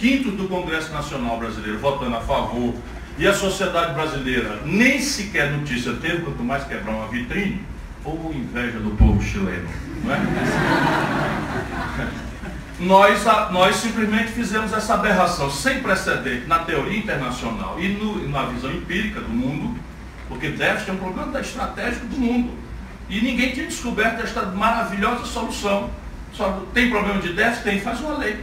quintos do Congresso Nacional Brasileiro votando a favor e a sociedade brasileira nem sequer notícia teve, quanto mais quebrar uma vitrine, ou inveja do povo chileno. Não é? nós, nós simplesmente fizemos essa aberração sem precedente na teoria internacional e no, na visão empírica do mundo, porque déficit é um problema estratégico do mundo. E ninguém tinha descoberto esta maravilhosa solução. Só tem problema de déficit? Tem, faz uma lei.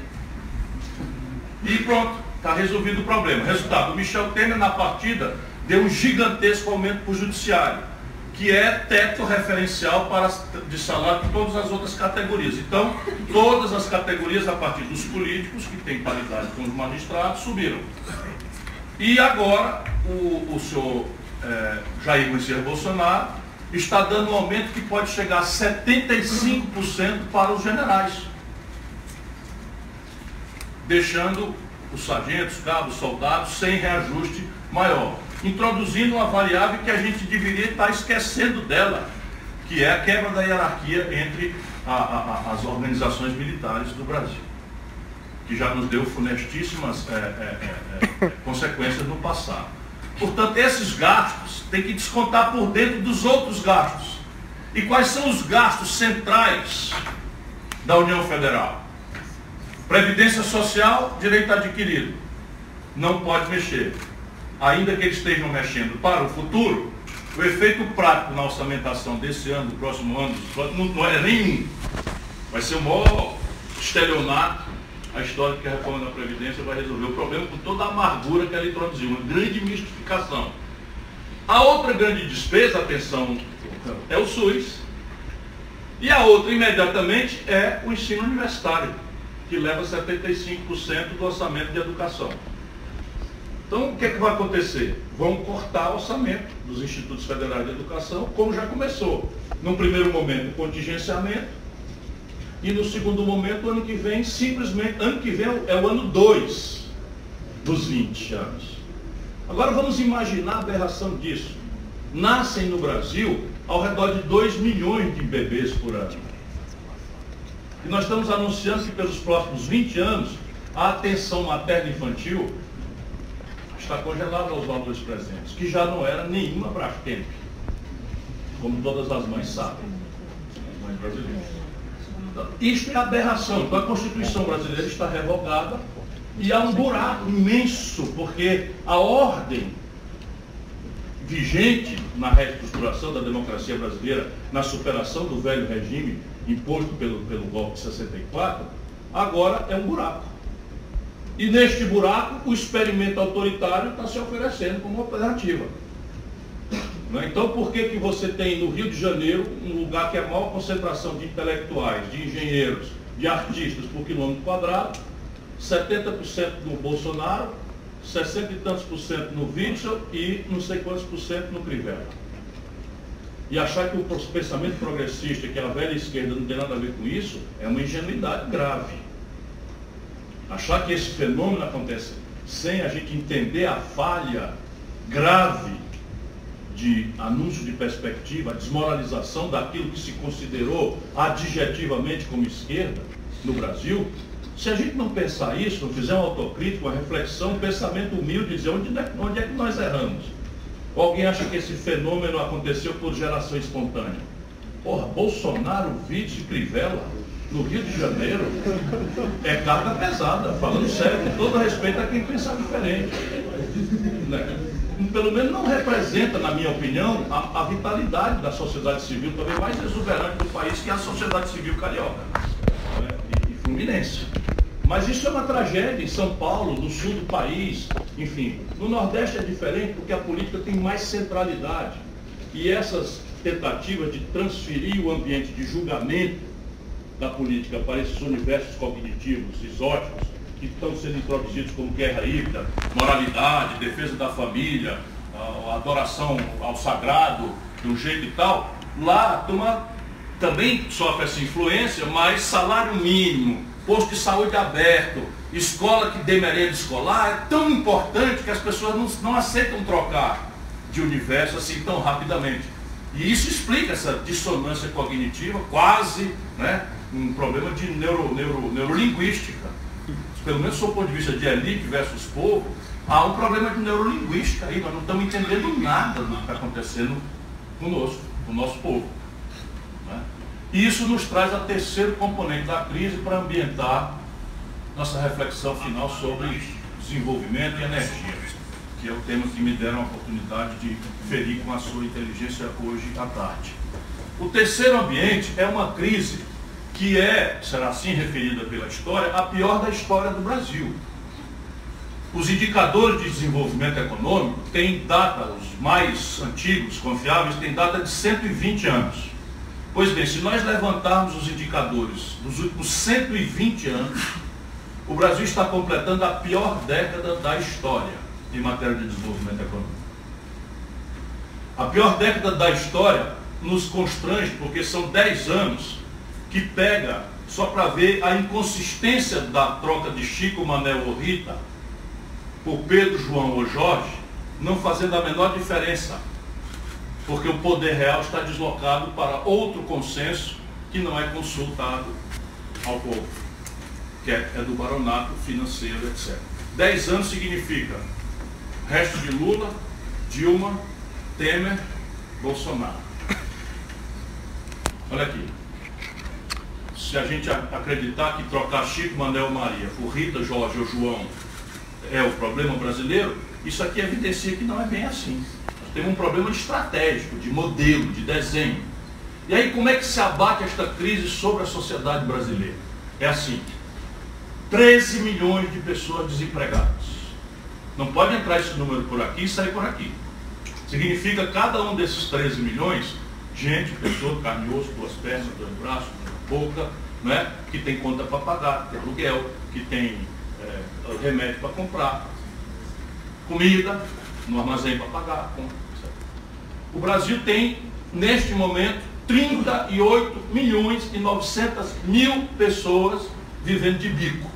E pronto, está resolvido o problema. Resultado, o Michel Temer na partida deu um gigantesco aumento para o judiciário que é teto referencial para, de salário de todas as outras categorias. Então, todas as categorias, a partir dos políticos, que têm paridade com os magistrados, subiram. E agora, o, o senhor é, Jair Messias Bolsonaro está dando um aumento que pode chegar a 75% para os generais, deixando os sargentos, cabos, soldados sem reajuste maior introduzindo uma variável que a gente deveria estar esquecendo dela, que é a quebra da hierarquia entre a, a, as organizações militares do Brasil, que já nos deu funestíssimas é, é, é, é consequências no passado. Portanto, esses gastos têm que descontar por dentro dos outros gastos. E quais são os gastos centrais da União Federal? Previdência Social, direito adquirido. Não pode mexer ainda que eles estejam mexendo para o futuro, o efeito prático na orçamentação desse ano, do próximo ano, não, não é nenhum. Vai ser o maior estelionato a história que a reforma da Previdência vai resolver o problema com toda a amargura que ela introduziu, uma grande mistificação. A outra grande despesa, atenção, é o SUS. E a outra, imediatamente, é o ensino universitário, que leva 75% do orçamento de educação. Então, o que, é que vai acontecer? Vão cortar o orçamento dos institutos federais de educação, como já começou. Num primeiro momento, o contingenciamento, e no segundo momento, ano que vem, simplesmente, ano que vem é o ano 2 dos 20 anos. Agora vamos imaginar a aberração disso. Nascem no Brasil ao redor de 2 milhões de bebês por ano. E nós estamos anunciando que pelos próximos 20 anos, a atenção materna infantil está congelado aos valores presentes, que já não era nenhuma Brastemp, como todas as mães sabem, mães brasileiras. Isto é aberração. Então a Constituição brasileira está revogada e há um buraco imenso, porque a ordem vigente na reestruturação da democracia brasileira, na superação do velho regime imposto pelo, pelo golpe de 64, agora é um buraco. E neste buraco, o experimento autoritário está se oferecendo como alternativa. Né? Então, por que, que você tem no Rio de Janeiro um lugar que é a maior concentração de intelectuais, de engenheiros, de artistas por quilômetro quadrado, 70% no Bolsonaro, 60 e tantos por cento no Witzel e não sei quantos por cento no Crivella. E achar que o pensamento progressista, que a velha esquerda não tem nada a ver com isso, é uma ingenuidade grave. Achar que esse fenômeno acontece sem a gente entender a falha grave de anúncio de perspectiva, a desmoralização daquilo que se considerou adjetivamente como esquerda no Brasil, se a gente não pensar isso, não fizer uma autocrítica, uma reflexão, um pensamento humilde, dizer onde é, onde é que nós erramos. Alguém acha que esse fenômeno aconteceu por geração espontânea? Porra, Bolsonaro, Vídeo, Crivella, no Rio de Janeiro é carga pesada, falando sério, com todo respeito a quem pensa diferente. Né? Pelo menos não representa, na minha opinião, a, a, vitalidade da sociedade civil, também mais exuberante do país, que é a sociedade civil carioca né? e, e fluminense. Mas isso é uma tragédia em São Paulo, no sul do país, enfim. No Nordeste é diferente porque a política tem mais centralidade. E essas tentativas de transferir o ambiente de julgamento da política para esses universos cognitivos exóticos que estão sendo introduzidos como guerra híbrida, moralidade, defesa da família, adoração ao sagrado, de um jeito e tal, lá a turma também sofre essa influência, mas salário mínimo, posto de saúde aberto, escola que dê merenda escolar, é tão importante que as pessoas não, não aceitam trocar de universo assim tão rapidamente. E isso explica essa dissonância cognitiva, quase, né, um problema de neuro, neuro, neurolinguística. pelo menos do ponto de vista de elite versus povo, há um problema de neurolinguística aí, nós não estamos entendendo nada do que está acontecendo conosco, com o nosso povo. E isso nos traz a terceiro componente da crise para ambientar nossa reflexão final sobre desenvolvimento e energia, que é o tema que me deram a oportunidade de ferir com a sua inteligência hoje à tarde. O terceiro ambiente é uma crise que é, será assim referida pela história, a pior da história do Brasil. Os indicadores de desenvolvimento econômico têm data, os mais antigos, confiáveis, têm data de 120 anos. Pois bem, se nós levantarmos os indicadores dos últimos 120 anos, o Brasil está completando a pior década da história em matéria de desenvolvimento econômico. A pior década da história nos constrange, porque são 10 anos que pega só para ver a inconsistência da troca de Chico, Manel ou Rita por Pedro, João ou Jorge, não fazendo a menor diferença, porque o poder real está deslocado para outro consenso que não é consultado ao povo, que é, é do baronato financeiro, etc. Dez anos significa resto de Lula, Dilma, Temer, Bolsonaro. Olha aqui. Se a gente acreditar que trocar Chico, Manel Maria por Rita, Jorge ou João é o problema brasileiro, isso aqui evidencia que não é bem assim. Temos um problema estratégico, de modelo, de desenho. E aí como é que se abate esta crise sobre a sociedade brasileira? É assim, 13 milhões de pessoas desempregadas. Não pode entrar esse número por aqui e sair por aqui. Significa cada um desses 13 milhões, gente, pessoa, carne e osso, duas pernas, dois braços, boca, né, que tem conta para pagar, tem aluguel, que tem é, remédio para comprar, comida no armazém para pagar. O Brasil tem, neste momento, 38 milhões e 900 mil pessoas vivendo de bico.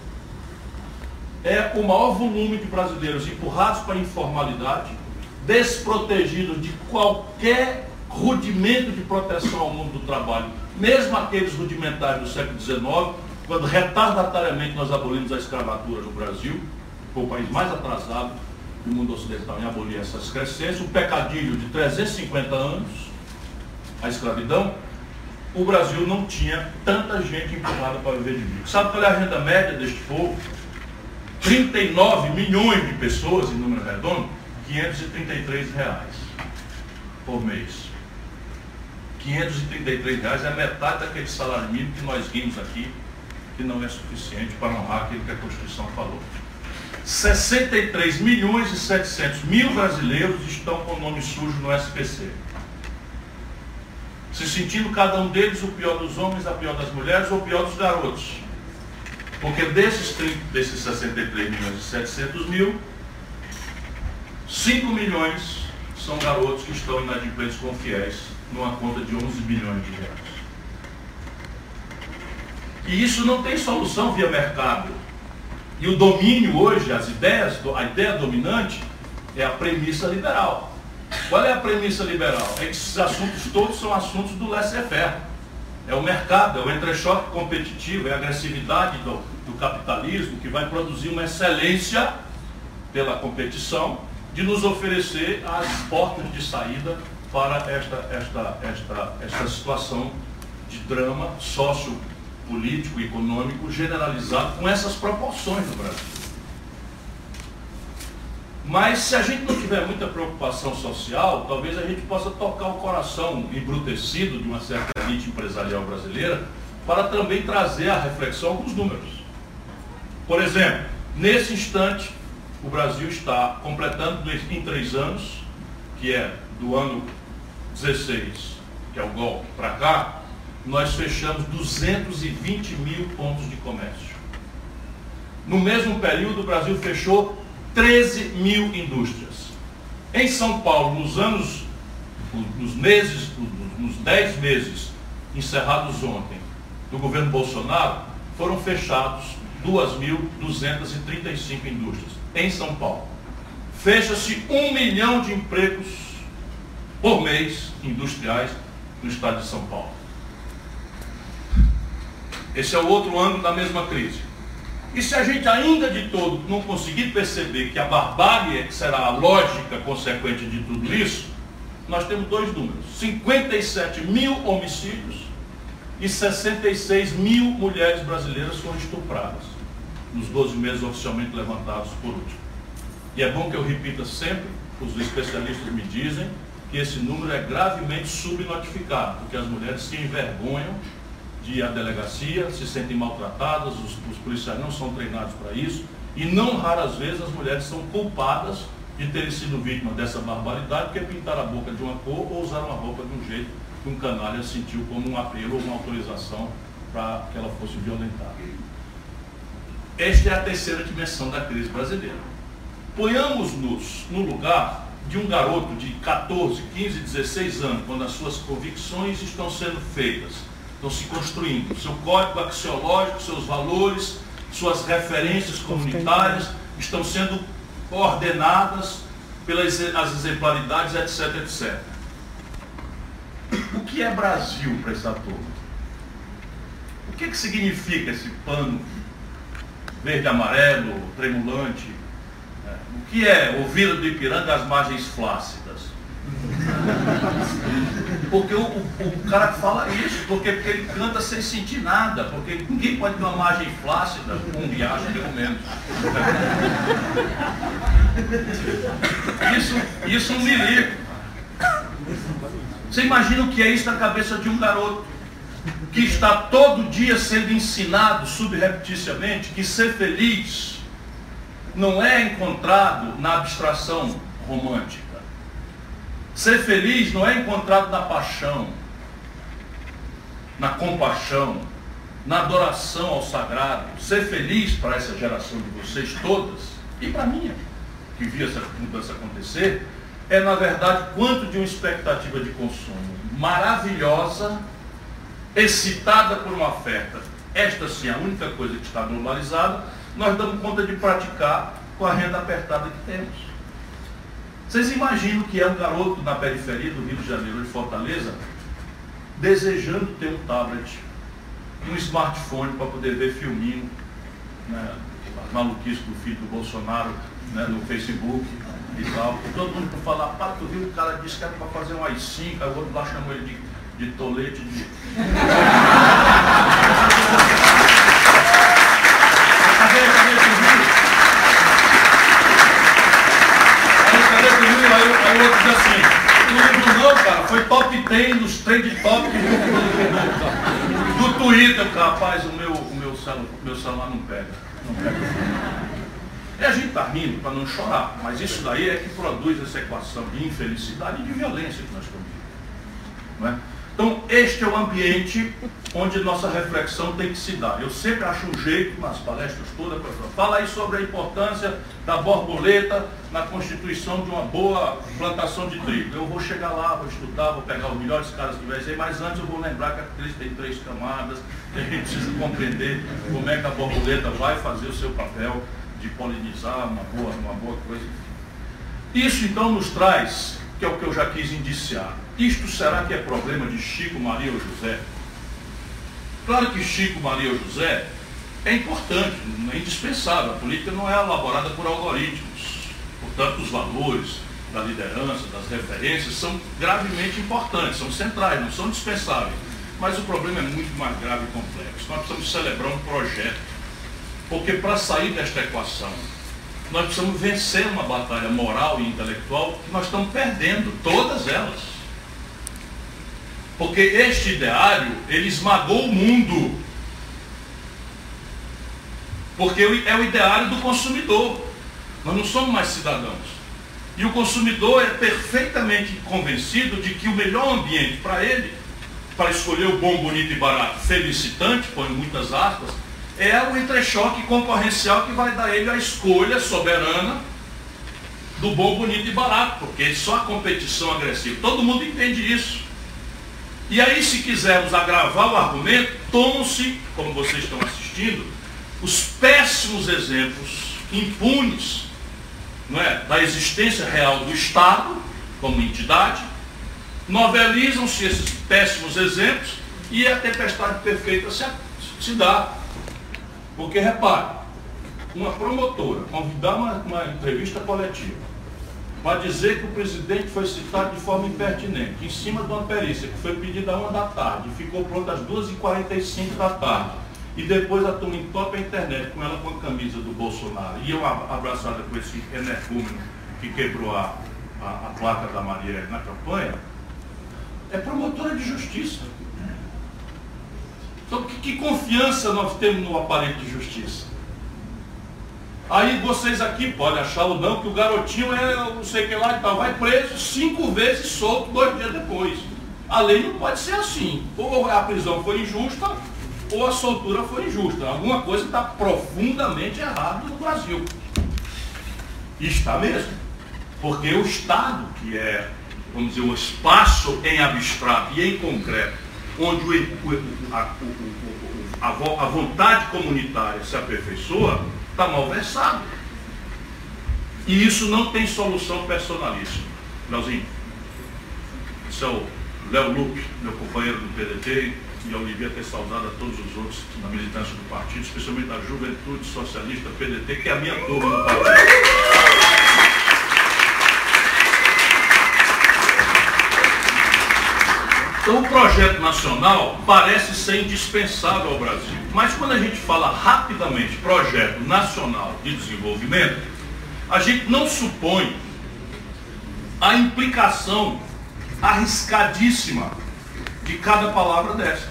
É o maior volume de brasileiros empurrados para a informalidade, desprotegidos de qualquer rudimento de proteção ao mundo do trabalho, mesmo aqueles rudimentares do século XIX, quando retardatariamente nós abolimos a escravatura no Brasil, foi o país mais atrasado do mundo ocidental em abolir essas crescências, um pecadilho de 350 anos, a escravidão, o Brasil não tinha tanta gente empurrada para viver de bico. Sabe qual é a renda média deste povo? 39 milhões de pessoas, em número redondo, 533 reais por mês. 533 reais é metade daquele salário mínimo que nós vimos aqui que não é suficiente para honrar aquilo que a Constituição falou. 63 milhões e 700 mil brasileiros estão com o nome sujo no SPC. Se sentindo cada um deles o pior dos homens, a pior das mulheres ou o pior dos garotos. Porque desses, 30, desses 63 milhões e 700 mil, 5 milhões são garotos que estão inadimplentes com fiéis numa conta de 11 bilhões de reais. E isso não tem solução via mercado. E o domínio hoje, as ideias, a ideia dominante é a premissa liberal. Qual é a premissa liberal? É que esses assuntos todos são assuntos do laissez-faire. É o mercado, é o entrechoque competitivo, é a agressividade do, do capitalismo que vai produzir uma excelência pela competição de nos oferecer as portas de saída para esta, esta, esta, esta situação de drama sócio político e econômico generalizado com essas proporções no Brasil. Mas se a gente não tiver muita preocupação social, talvez a gente possa tocar o coração embrutecido de uma certa elite empresarial brasileira para também trazer à reflexão alguns números. Por exemplo, nesse instante, o Brasil está completando em três anos, que é do ano 16, que é o golpe, para cá, nós fechamos 220 mil pontos de comércio. No mesmo período, o Brasil fechou 13 mil indústrias. Em São Paulo, nos anos, nos meses, nos 10 meses encerrados ontem do governo Bolsonaro, foram fechados 2.235 indústrias em São Paulo. Fecha-se um milhão de empregos por mês industriais no estado de São Paulo. Esse é o outro ângulo da mesma crise. E se a gente ainda de todo não conseguir perceber que a barbárie é será a lógica consequente de tudo isso, nós temos dois números: 57 mil homicídios e 66 mil mulheres brasileiras foram estupradas nos 12 meses oficialmente levantados por último. E é bom que eu repita sempre, os especialistas me dizem, que esse número é gravemente subnotificado, porque as mulheres se envergonham de à delegacia, se sentem maltratadas, os, os policiais não são treinados para isso, e não raras vezes as mulheres são culpadas de terem sido vítimas dessa barbaridade, porque pintaram a boca de uma cor ou usaram a roupa de um jeito que um canalha sentiu como um apelo ou uma autorização para que ela fosse violentada. Esta é a terceira dimensão da crise brasileira. Ponhamos-nos no lugar de um garoto de 14, 15, 16 anos, quando as suas convicções estão sendo feitas, estão se construindo, seu código axiológico, seus valores, suas referências comunitárias estão sendo ordenadas pelas as exemplaridades, etc, etc. O que é Brasil para essa turma? O que, que significa esse pano verde amarelo, tremulante. É. O que é ouvir do Ipiranga às margens flácidas? Porque o, o, o, cara fala isso, porque, porque ele canta sem sentir nada, porque ninguém pode ter uma margem flácida com riacho, pelo menos. Isso, isso é um milico. Você imagina o que é isso na cabeça de um garoto? que está todo dia sendo ensinado subrepticiamente que ser feliz não é encontrado na abstração romântica. Ser feliz não é encontrado na paixão, na compaixão, na adoração ao sagrado. Ser feliz para essa geração de vocês todas, e para mim, que vi essa mudança acontecer, é na verdade quanto de uma expectativa de consumo maravilhosa excitada por uma oferta, esta sim é a única coisa que está globalizada, nós damos conta de praticar com a renda apertada que temos. Vocês imaginam que é um garoto na periferia do Rio de Janeiro, de Fortaleza, desejando ter um tablet, um smartphone para poder ver filminho, né, as maluquices do filho do Bolsonaro né, no Facebook e tal. Todo mundo para falar, para tu viu, o cara disse que era para fazer um AI-5, aí o outro lá chamou ele de de tolete de. cadê, cadê Aí, cadê o Aí, aí o outro diz assim, não não, cara, foi top 10 nos trend top do, Twitter, rapaz, o meu, o meu, celular, meu celular não pega. Não pega. E a gente está rindo para não chorar, mas isso daí é que produz essa equação de infelicidade e de violência que nós vivendo. Não é? Então, este é o ambiente onde nossa reflexão tem que se dar. Eu sempre acho um jeito, nas palestras todas, fala aí sobre a importância da borboleta na constituição de uma boa plantação de trigo. Eu vou chegar lá, vou estudar, vou pegar os melhores caras que vai mas antes eu vou lembrar que a crise tem três camadas, que a gente precisa compreender como é que a borboleta vai fazer o seu papel de polinizar uma boa, uma boa coisa. Isso então nos traz, que é o que eu já quis indiciar, isto será que é problema de Chico, Maria ou José? Claro que Chico, Maria ou José é importante, é indispensável. A política não é elaborada por algoritmos. Portanto, os valores da liderança, das referências, são gravemente importantes, são centrais, não são dispensáveis. Mas o problema é muito mais grave e complexo. Nós precisamos celebrar um projeto. Porque para sair desta equação, nós precisamos vencer uma batalha moral e intelectual que nós estamos perdendo, todas elas. Porque este ideário, ele esmagou o mundo. Porque é o ideário do consumidor. Nós não somos mais cidadãos. E o consumidor é perfeitamente convencido de que o melhor ambiente para ele, para escolher o bom, bonito e barato, felicitante, põe muitas aspas, é o entrechoque concorrencial que vai dar ele a escolha soberana do bom, bonito e barato, porque só a competição agressiva. Todo mundo entende isso. E aí, se quisermos agravar o argumento, tomam-se, como vocês estão assistindo, os péssimos exemplos impunes não é, da existência real do Estado como entidade, novelizam-se esses péssimos exemplos e a tempestade perfeita se, se dá. Porque, repare, uma promotora convidar uma, uma entrevista coletiva para dizer que o presidente foi citado de forma impertinente, em cima de uma perícia que foi pedida a uma da tarde, ficou pronta às 2h45 da tarde, e depois a turma entope a internet com ela com a camisa do Bolsonaro, e eu abraçada com esse energúmeno que quebrou a, a, a placa da Maria na campanha, é promotora de justiça. Então, que, que confiança nós temos no aparelho de justiça? Aí vocês aqui podem achar ou não que o garotinho é não sei o que lá e tal, vai preso cinco vezes solto dois dias depois. A lei não pode ser assim. Ou a prisão foi injusta, ou a soltura foi injusta. Alguma coisa está profundamente errada no Brasil. E está mesmo. Porque o Estado, que é, vamos dizer, um espaço em abstrato e em concreto, onde o, a, a, a vontade comunitária se aperfeiçoa, está mal versado. E isso não tem solução personalíssima. Leozinho, esse é o Léo Lupe, meu companheiro do PDT, e eu devia ter saudado a todos os outros na militância do partido, especialmente da Juventude Socialista PDT, que é a minha turma no partido. Então o projeto nacional parece ser indispensável ao Brasil. Mas quando a gente fala rapidamente projeto nacional de desenvolvimento, a gente não supõe a implicação arriscadíssima de cada palavra dessa.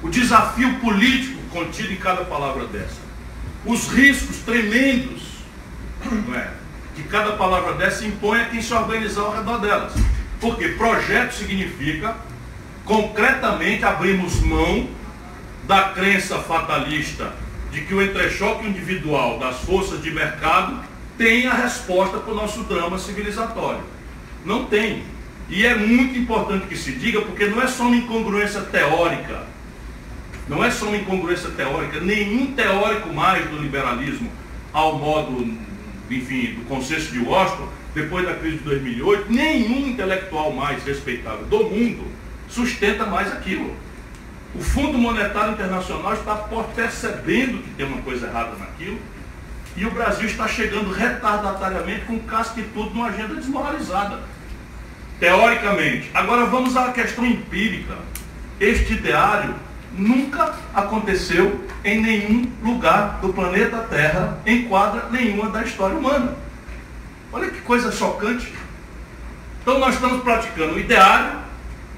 O desafio político contido em cada palavra dessa. Os riscos tremendos é, que cada palavra dessa impõe a quem se organizar ao redor delas. Porque projeto significa concretamente abrimos mão da crença fatalista de que o entrechoque individual das forças de mercado tem a resposta para o nosso drama civilizatório. Não tem. E é muito importante que se diga, porque não é só uma incongruência teórica. Não é só uma incongruência teórica. Nenhum teórico mais do liberalismo, ao modo, enfim, do consenso de Washington, depois da crise de 2008, nenhum intelectual mais respeitável do mundo sustenta mais aquilo. O Fundo Monetário Internacional está percebendo que tem uma coisa errada naquilo e o Brasil está chegando retardatariamente com casca e tudo numa agenda desmoralizada. Teoricamente. Agora vamos à questão empírica. Este ideário nunca aconteceu em nenhum lugar do planeta Terra, em quadra nenhuma da história humana. Olha que coisa chocante. Então nós estamos praticando o ideário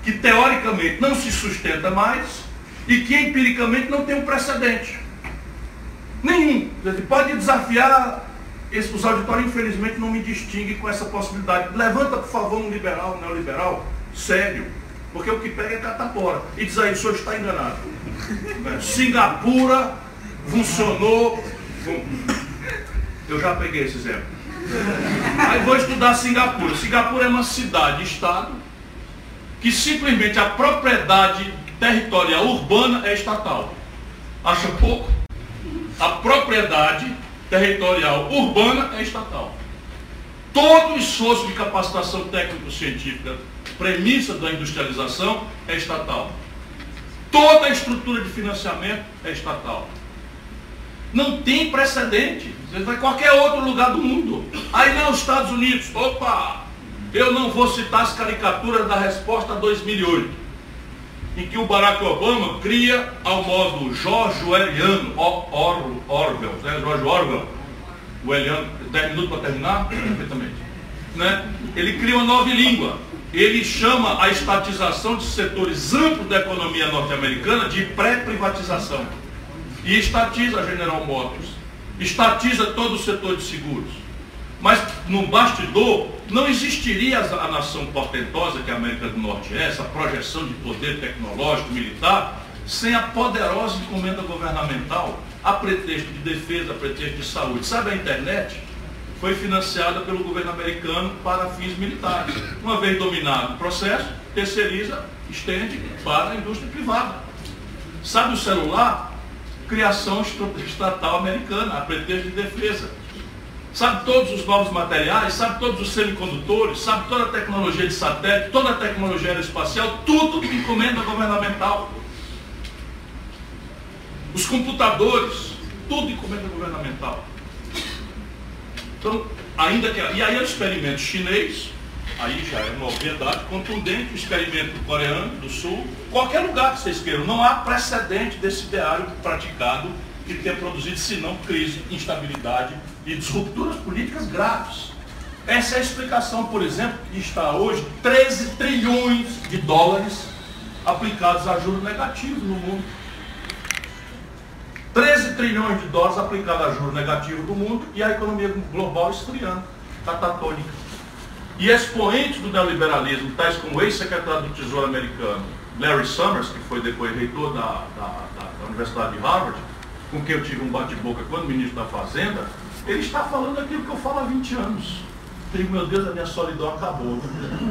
que teoricamente não se sustenta mais e que empiricamente não tem um precedente. Nenhum. Pode desafiar, os auditórios infelizmente não me distinguem com essa possibilidade. Levanta, por favor, um liberal, um neoliberal, sério. Porque o que pega é catapora. E diz aí, o senhor está enganado. Singapura funcionou. Eu já peguei esse exemplo. Aí vou estudar Singapura. Singapura é uma cidade, estado, que simplesmente a propriedade territorial urbana é estatal. Acha pouco? A propriedade territorial urbana é estatal. Todo o esforço de capacitação técnico-científica, premissa da industrialização, é estatal. Toda a estrutura de financiamento é estatal. Não tem precedente. Você vai em qualquer outro lugar do mundo. Aí não, Estados Unidos, opa, eu não vou citar as caricaturas da resposta 2008, em que o Barack Obama cria ao modo Jorge Eliano Or, Orwell, né? Jorge Orwell, o Eliano, 10 minutos para terminar? Perfeitamente. Né? Ele cria uma nova língua. Ele chama a estatização de setores amplos da economia norte-americana de pré-privatização. E estatiza a General Motors. Estatiza todo o setor de seguros no bastidor não existiria a nação portentosa que a América do Norte é, essa projeção de poder tecnológico, militar, sem a poderosa encomenda governamental a pretexto de defesa, a pretexto de saúde. Sabe a internet? Foi financiada pelo governo americano para fins militares. Uma vez dominado o processo, terceiriza, estende para a indústria privada. Sabe o celular? Criação estatal americana, a pretexto de defesa sabe todos os novos materiais, sabe todos os semicondutores, sabe toda a tecnologia de satélite, toda a tecnologia aeroespacial, tudo de encomenda governamental. Os computadores, tudo encomenda governamental. Então, ainda que. E aí é o experimento chinês, aí já é uma obviedade contundente, o experimento coreano do sul, qualquer lugar que vocês queiram, não há precedente desse ideário praticado que tenha produzido, senão crise, instabilidade e disrupturas políticas graves. Essa é a explicação, por exemplo, que está hoje 13 trilhões de dólares aplicados a juros negativos no mundo. 13 trilhões de dólares aplicados a juros negativos no mundo e a economia global esfriando, catatônica. E expoentes do neoliberalismo, tais como o ex-secretário do Tesouro americano, Larry Summers, que foi depois reitor da, da, da, da Universidade de Harvard, com quem eu tive um bate-boca quando ministro da Fazenda, ele está falando aquilo que eu falo há 20 anos. Digo, meu Deus, a minha solidão acabou.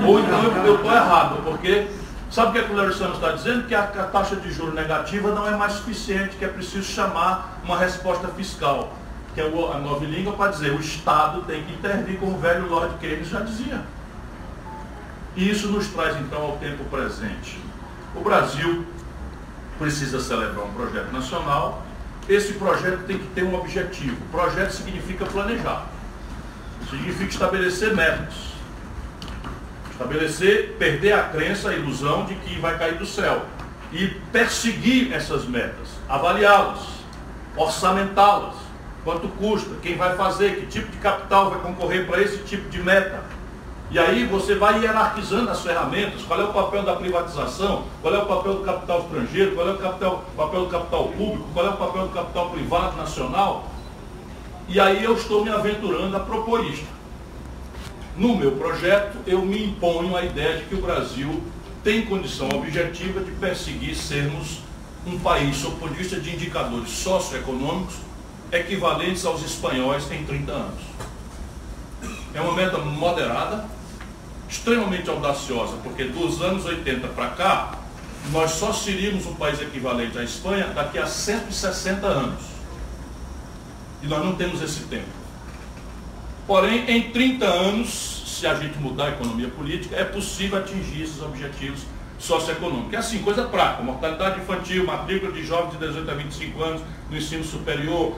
Ou então eu estou errado, porque sabe o que, é que o Larry está dizendo? Que a, a taxa de juros negativa não é mais suficiente, que é preciso chamar uma resposta fiscal que é a nova língua para dizer o Estado tem que intervir, como o velho Lord Keynes já dizia. E isso nos traz então ao tempo presente. O Brasil precisa celebrar um projeto nacional. Esse projeto tem que ter um objetivo. Projeto significa planejar. Significa estabelecer metas. Estabelecer, perder a crença, a ilusão de que vai cair do céu. E perseguir essas metas, avaliá-las, orçamentá-las quanto custa, quem vai fazer, que tipo de capital vai concorrer para esse tipo de meta. E aí você vai hierarquizando as ferramentas, qual é o papel da privatização, qual é o papel do capital estrangeiro, qual é o capital, papel do capital público, qual é o papel do capital privado nacional. E aí eu estou me aventurando a propor isto. No meu projeto, eu me imponho a ideia de que o Brasil tem condição objetiva de perseguir sermos um país, sob o ponto de vista de indicadores socioeconômicos, equivalentes aos espanhóis em 30 anos. É uma meta moderada, extremamente audaciosa, porque dos anos 80 para cá, nós só seríamos um país equivalente à Espanha daqui a 160 anos. E nós não temos esse tempo. Porém, em 30 anos, se a gente mudar a economia política, é possível atingir esses objetivos socioeconômicos. É assim, coisa prática, mortalidade infantil, matrícula de jovens de 18 a 25 anos no ensino superior,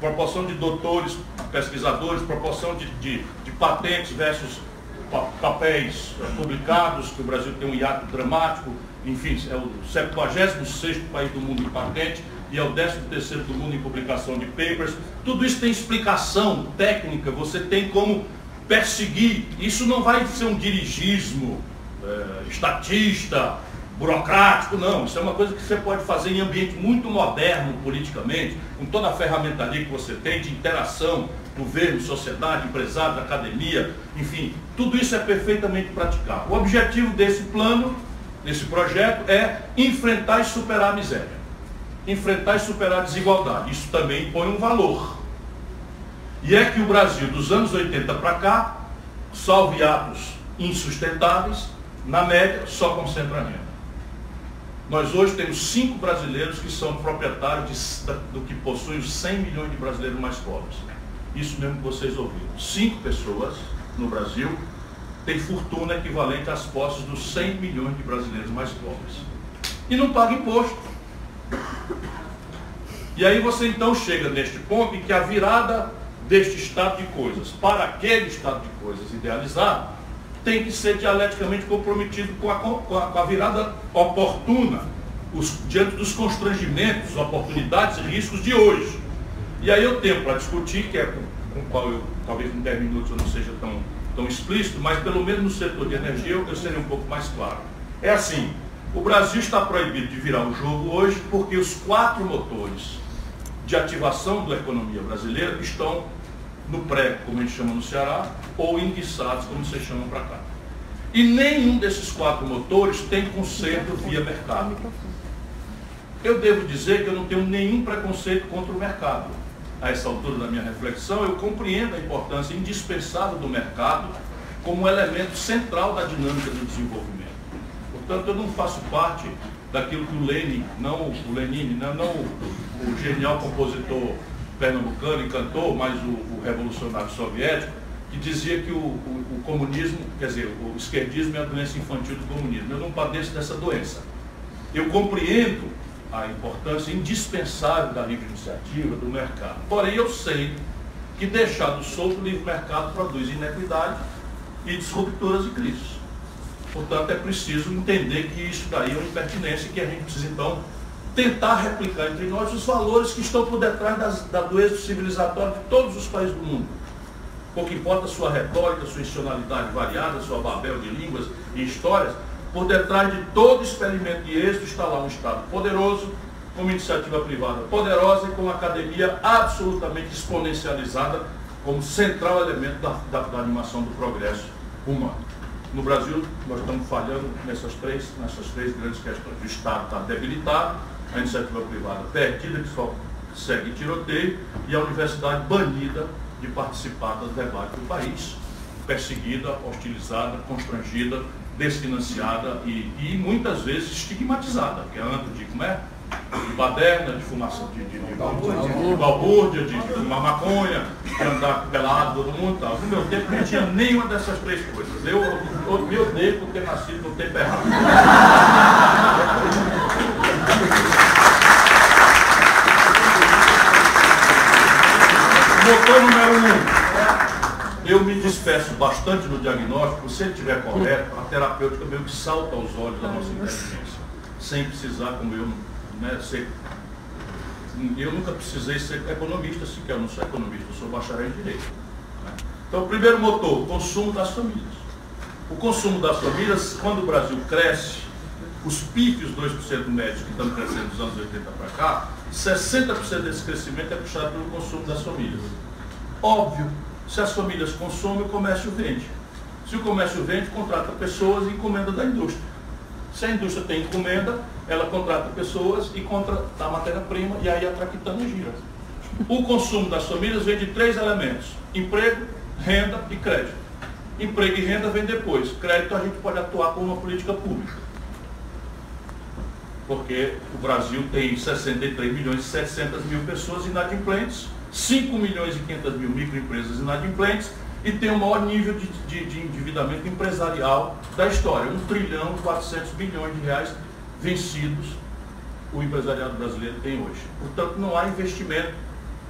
proporção de doutores, pesquisadores, proporção de, de, de patentes versus papéis publicados, que o Brasil tem um hiato dramático, enfim, é o 76 país do mundo em patente e é o 13 do mundo em publicação de papers. Tudo isso tem explicação técnica, você tem como perseguir. Isso não vai ser um dirigismo é, estatista, burocrático, não. Isso é uma coisa que você pode fazer em ambiente muito moderno politicamente, com toda a ferramentaria que você tem de interação, governo, sociedade, empresário, academia, enfim, tudo isso é perfeitamente praticável. O objetivo desse plano, desse projeto, é enfrentar e superar a miséria. Enfrentar e superar a desigualdade. Isso também impõe um valor. E é que o Brasil, dos anos 80 para cá, salve atos insustentáveis, na média, só concentra renda. Nós hoje temos cinco brasileiros que são proprietários de, do que possuem os 100 milhões de brasileiros mais pobres. Isso mesmo que vocês ouviram. Cinco pessoas no Brasil têm fortuna equivalente às posses dos 100 milhões de brasileiros mais pobres. E não pagam imposto. E aí você então chega neste ponto em que a virada deste estado de coisas para aquele estado de coisas idealizado tem que ser dialeticamente comprometido com a, com a, com a virada oportuna, os, diante dos constrangimentos, oportunidades e riscos de hoje. E aí eu tenho para discutir, que é com, o qual eu, talvez em 10 minutos eu não seja tão, tão explícito, mas pelo menos no setor de energia eu, eu seria um pouco mais claro. É assim, o Brasil está proibido de virar o jogo hoje porque os quatro motores de ativação da economia brasileira estão no pré, como a gente chama no Ceará, ou enguiçados, como vocês chamam para cá. E nenhum desses quatro motores tem conserto via mercado. Eu devo dizer que eu não tenho nenhum preconceito contra o mercado. A essa altura da minha reflexão, eu compreendo a importância indispensável do mercado como elemento central da dinâmica do desenvolvimento. Portanto, eu não faço parte daquilo que o Lenin, não o Lenin, não, não o, o genial compositor pernambucano e cantor, mas o, o revolucionário soviético, que dizia que o, o, comunismo, quer dizer, o esquerdismo é a doença infantil do comunismo. Eu não padeço dessa doença. Eu compreendo a importância indispensável da livre iniciativa, do mercado. Porém, eu sei que deixado solto o livre mercado produz inequidade e disrupturas e crises. Portanto, é preciso entender que isso daí é uma impertinência que a gente precisa, então, tentar replicar entre nós os valores que estão por detrás das, da, do êxito civilizatório de todos os países do mundo. Pouco importa a sua retórica, sua institucionalidade variada, sua babel de línguas e histórias, por detrás de todo experimento de êxito está lá um Estado poderoso, com uma iniciativa privada poderosa e com uma academia absolutamente exponencializada como central elemento da, da, da animação do progresso humano. No Brasil, nós estamos falhando nessas três, nessas três grandes questões. O Estado está debilitado, a iniciativa privada perdida, que só segue tiroteio, e a universidade banida de participar do debate do país, perseguida, hostilizada, constrangida, desfinanciada e, e muitas vezes estigmatizada, porque anda de como é? de baderna, de fumaça, de, de, de, de balbúrdia, de, de fumar maconha, de andar pelado, todo mundo tal. No meu tempo não tinha nenhuma dessas três coisas. Eu, odeio por ter nascido no tempo errado. Motor número um. Eu me despeço bastante no diagnóstico, se ele estiver correto, a terapêutica meio que salta aos olhos da nossa inteligência, sem precisar, como eu né, ser, eu nunca precisei ser economista sequer, eu não sou economista, eu sou bacharel em Direito. Né? Então, o primeiro motor, o consumo das famílias. O consumo das famílias, quando o Brasil cresce, os pífios 2% médios que estão crescendo dos anos 80 para cá, 60% desse crescimento é puxado pelo consumo das famílias. Óbvio, se as famílias consomem, o comércio vende. Se o comércio vende, contrata pessoas e encomenda da indústria. Se a indústria tem encomenda, ela contrata pessoas e compra a matéria-prima e aí a traquitana gira. O consumo das famílias vem de três elementos: emprego, renda e crédito. Emprego e renda vem depois. Crédito a gente pode atuar com uma política pública. Porque o Brasil tem 63 milhões e 700 mil pessoas inadimplentes, 5 milhões e 500 mil microempresas inadimplentes e tem o maior nível de, de, de endividamento empresarial da história, 1 trilhão e 400 bilhões de reais vencidos o empresariado brasileiro tem hoje. Portanto, não há investimento,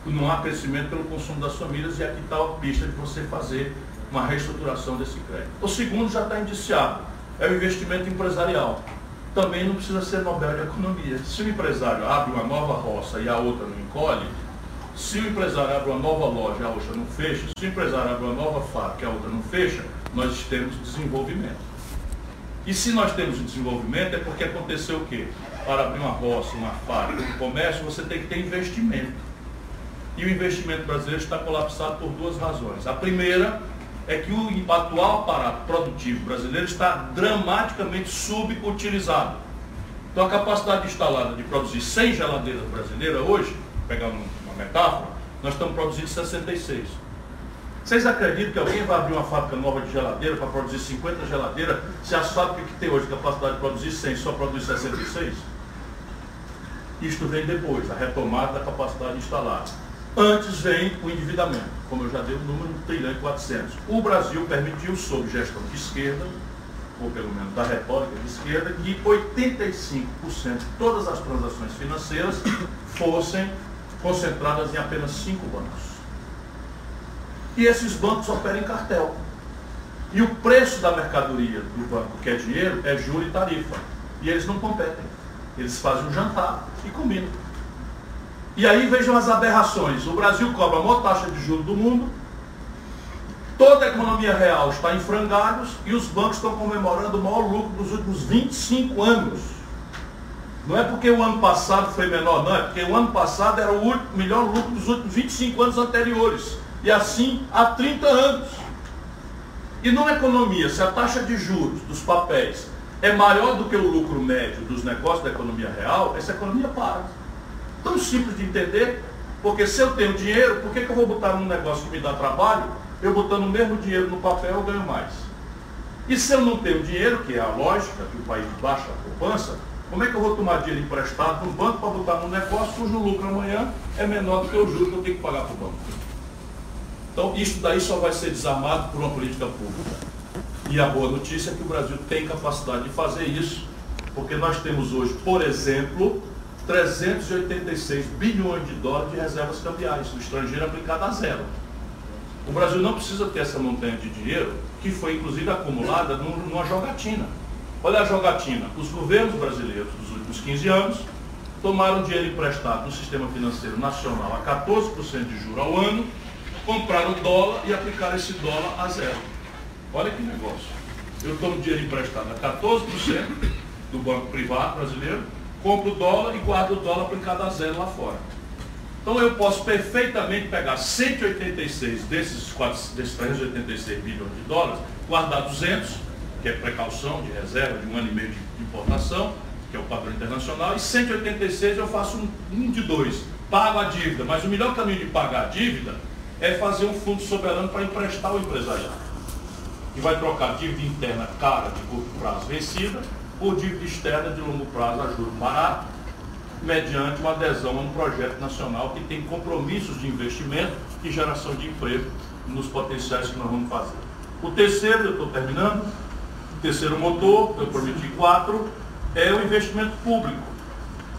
não há crescimento pelo consumo das famílias e aqui está a pista de você fazer uma reestruturação desse crédito. O segundo já está indiciado, é o investimento empresarial. Também não precisa ser Nobel de Economia. Se o empresário abre uma nova roça e a outra não encolhe, se o empresário abre uma nova loja a outra não fecha, se o empresário abre uma nova fábrica a outra não fecha, nós temos desenvolvimento. E se nós temos desenvolvimento é porque aconteceu o quê? Para abrir uma roça, uma fábrica, um comércio, você tem que ter investimento. E o investimento brasileiro está colapsado por duas razões. A primeira é que o atual aparato produtivo brasileiro está dramaticamente subutilizado. Então a capacidade instalada de produzir 100 geladeiras brasileiras hoje, pegando metáfora, nós estamos produzindo 66. Vocês acreditam que alguém vai abrir uma fábrica nova de geladeira para produzir 50 geladeiras, se as fábricas que tem hoje capacidade de produzir 100 só produz 66? Isto vem depois, a retomada da capacidade instalada. Antes vem o endividamento, como eu já dei o número, 1 trilhão e 400. O Brasil permitiu, sob gestão de esquerda, ou pelo menos da retórica de esquerda, que 85% de todas as transações financeiras fossem concentradas em apenas cinco bancos. E esses bancos operam em cartel. E o preço da mercadoria do banco, que é dinheiro, é juro e tarifa. E eles não competem. Eles fazem um jantar e combinam. E aí vejam as aberrações. O Brasil cobra a maior taxa de juros do mundo, toda a economia real está em frangalhos e os bancos estão comemorando o maior lucro dos últimos 25 anos. Não é porque o ano passado foi menor, não, é porque o ano passado era o melhor lucro dos últimos 25 anos anteriores. E assim há 30 anos. E numa economia, se a taxa de juros dos papéis é maior do que o lucro médio dos negócios da economia real, essa economia para. Tão simples de entender, porque se eu tenho dinheiro, por que, que eu vou botar num negócio que me dá trabalho, eu botando o mesmo dinheiro no papel eu ganho mais? E se eu não tenho dinheiro, que é a lógica que o país baixa a poupança, como é que eu vou tomar dinheiro emprestado um banco para botar num negócio cujo lucro amanhã é menor do que o juro que eu tenho que pagar para o banco? Então, isso daí só vai ser desarmado por uma política pública. E a boa notícia é que o Brasil tem capacidade de fazer isso, porque nós temos hoje, por exemplo, 386 bilhões de dólares de reservas cambiais, o estrangeiro aplicado a zero. O Brasil não precisa ter essa montanha de dinheiro que foi inclusive acumulada numa jogatina. Olha a jogatina. Os governos brasileiros dos últimos 15 anos tomaram dinheiro emprestado no sistema financeiro nacional a 14% de juros ao ano, compraram dólar e aplicaram esse dólar a zero. Olha que negócio. Eu tomo dinheiro emprestado a 14% do banco privado brasileiro, compro dólar e guardo o dólar aplicado a zero lá fora. Então eu posso perfeitamente pegar 186 desses, 4, desses 386 bilhões de dólares, guardar 200, que é precaução de reserva de um ano e meio de importação, que é o padrão internacional, e 186 eu faço um, um de dois, pago a dívida. Mas o melhor caminho de pagar a dívida é fazer um fundo soberano para emprestar ao empresariado. Que vai trocar dívida interna cara de curto prazo vencida por dívida externa de longo prazo a juros barato, mediante uma adesão a um projeto nacional que tem compromissos de investimento e geração de emprego nos potenciais que nós vamos fazer. O terceiro, eu estou terminando, o terceiro motor, eu prometi quatro, é o investimento público.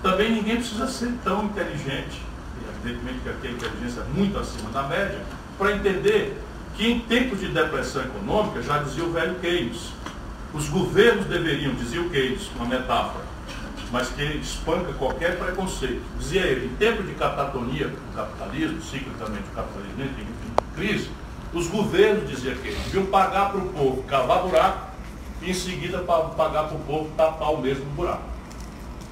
Também ninguém precisa ser tão inteligente, evidentemente que aqui a inteligência é muito acima da média, para entender que em tempos de depressão econômica, já dizia o velho Keynes, os governos deveriam, dizia o Keynes, uma metáfora, mas que espanca qualquer preconceito. Dizia ele, em tempos de catatonia do capitalismo, ciclicamente o capitalismo em crise, os governos, dizia Keynes, deviam pagar para o povo cavar buraco e em seguida pagar para o povo tapar o mesmo buraco.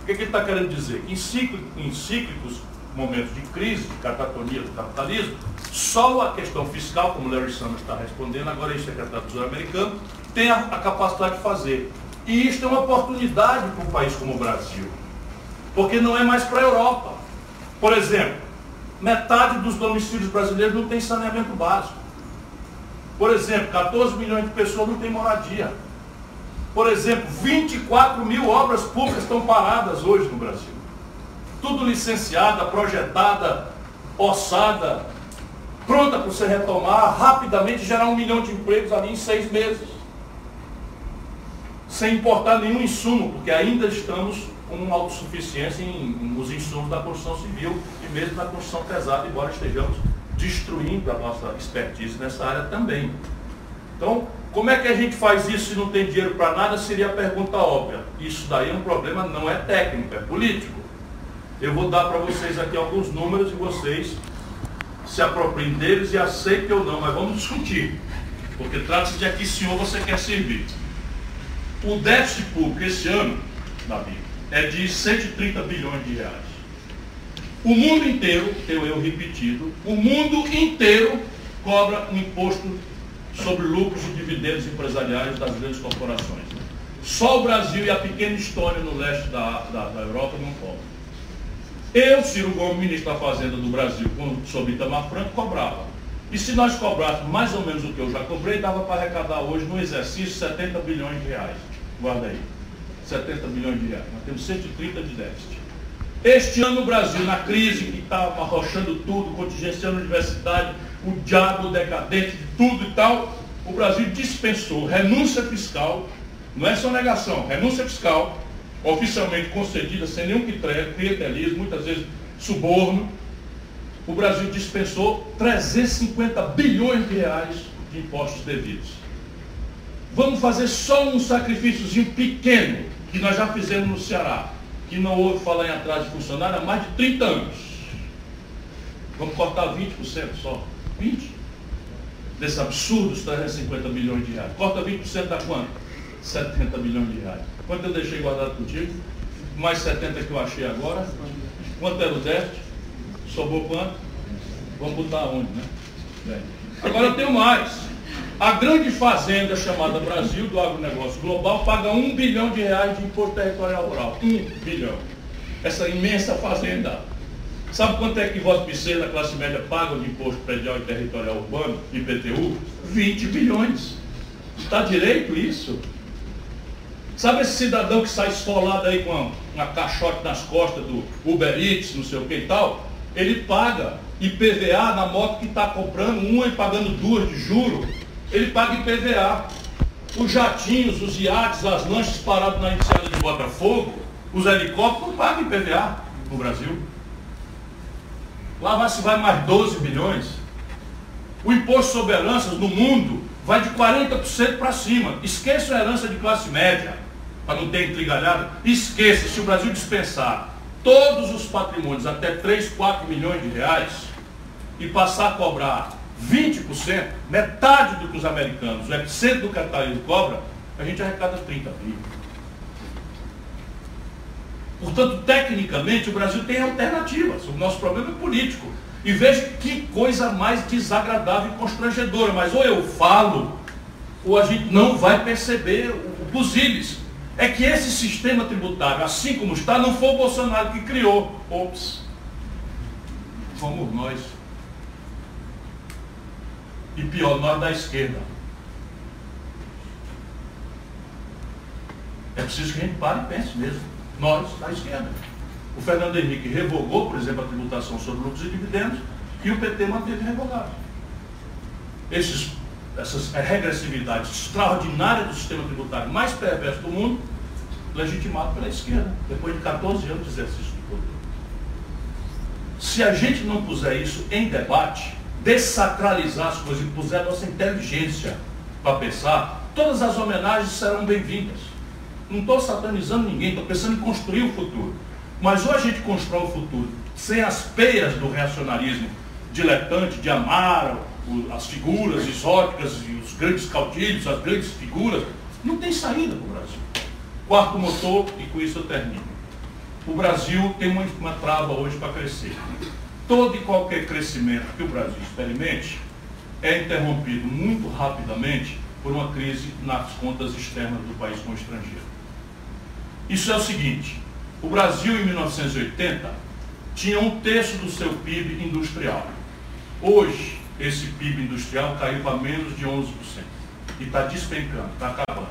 O que, que ele está querendo dizer? Em, em cíclicos momentos de crise, de catatonia do capitalismo, só a questão fiscal, como Larry Summers está respondendo, agora é secretário do Tesouro americano, tem a, a capacidade de fazer. E isso é uma oportunidade para um país como o Brasil. Porque não é mais para a Europa. Por exemplo, metade dos domicílios brasileiros não tem saneamento básico. Por exemplo, 14 milhões de pessoas não têm moradia. Por exemplo, 24 mil obras públicas estão paradas hoje no Brasil. Tudo licenciada, projetada, orçada, pronta para você retomar, rapidamente gerar um milhão de empregos ali em seis meses sem importar nenhum insumo, porque ainda estamos com autossuficiência em, nos insumos da construção civil e mesmo na construção pesada, embora estejamos destruindo a nossa expertise nessa área também. Então, como é que a gente faz isso se não tem dinheiro para nada? Seria a pergunta óbvia. Isso daí é um problema, não é técnico, é político. Eu vou dar para vocês aqui alguns números e vocês se apropriem deles e aceitem ou não, mas vamos discutir. Porque trata-se de aqui, senhor, você quer servir. O déficit público esse ano, Davi, é de 130 bilhões de reais. O mundo inteiro, tenho eu repetido, o mundo inteiro cobra um imposto sobre lucros e dividendos empresariais das grandes corporações. Só o Brasil e a pequena Estônia no leste da, da, da Europa não cobram. Eu, Ciro Gomes, ministro da Fazenda do Brasil, sobre Itamar Franco, cobrava. E se nós cobrássemos mais ou menos o que eu já cobrei, dava para arrecadar hoje no exercício 70 bilhões de reais. Guarda aí. 70 bilhões de reais. Nós temos 130 de déficit. Este ano o Brasil, na crise que estava arrochando tudo, contingenciando a universidade, o diabo decadente de tudo e tal, o Brasil dispensou renúncia fiscal, não é só negação, renúncia fiscal, oficialmente concedida sem nenhum clientelismo, muitas vezes suborno, o Brasil dispensou 350 bilhões de reais de impostos devidos. Vamos fazer só um sacrifíciozinho pequeno, que nós já fizemos no Ceará, que não houve falar em atraso de funcionário há mais de 30 anos. Vamos cortar 20% só. 20%? Desses absurdos 350 milhões de reais. Corta 20% da quanto? 70 milhões de reais. Quanto eu deixei guardado contigo? Mais 70 que eu achei agora. Quanto era o déficit? Sobrou quanto? Vamos botar onde, né? Bem. Agora eu tenho mais. A grande fazenda chamada Brasil, do agronegócio global, paga um bilhão de reais de imposto territorial rural. Um bilhão. Essa imensa fazenda. Sabe quanto é que Voz Piceira, da classe média, paga de imposto predial e territorial urbano, IPTU? 20 bilhões. Está direito isso? Sabe esse cidadão que sai esfolado aí com uma caixote nas costas do Uber Eats, não sei o que e tal? Ele paga IPVA na moto que está comprando, uma e pagando duas de juro ele paga IPVA. Os jatinhos, os iates, as lanchas paradas na enseada de Botafogo, os helicópteros não pagam IPVA no Brasil. Lá vai, se vai mais 12 bilhões. O imposto sobre heranças no mundo vai de 40% para cima. Esqueça a herança de classe média, para não ter intrigalhado. Esqueça, se o Brasil dispensar todos os patrimônios até 3, 4 milhões de reais e passar a cobrar 20%, metade do que os americanos, o epicentro do capitalismo cobra, a gente arrecada 30 mil. Portanto, tecnicamente, o Brasil tem alternativas. O nosso problema é político. E veja que coisa mais desagradável e constrangedora. Mas ou eu falo, ou a gente não vai perceber o buziles. É que esse sistema tributário, assim como está, não foi o Bolsonaro que criou. Ops. Fomos nós. E pior, nós da esquerda. É preciso que a gente pare e pense mesmo. Nós da esquerda. O Fernando Henrique revogou, por exemplo, a tributação sobre lucros e dividendos e o PT manteve revogado. Esses, essas regressividades extraordinárias do sistema tributário mais perverso do mundo, legitimado pela esquerda, depois de 14 anos de exercício de poder. Se a gente não puser isso em debate, desacralizar as coisas e puser a nossa inteligência para pensar, todas as homenagens serão bem-vindas. Não estou satanizando ninguém, estou pensando em construir o futuro. Mas ou a gente constrói o futuro sem as peias do reacionarismo diletante de amar as figuras exóticas e os grandes caudilhos, as grandes figuras, não tem saída para o Brasil. Quarto motor, e com isso eu termino. O Brasil tem uma, uma trava hoje para crescer. Todo e qualquer crescimento que o Brasil experimente é interrompido muito rapidamente por uma crise nas contas externas do país com o estrangeiro. Isso é o seguinte, o Brasil, em 1980, tinha um terço do seu PIB industrial. Hoje, esse PIB industrial caiu para menos de 11%. E está despencando, está acabando.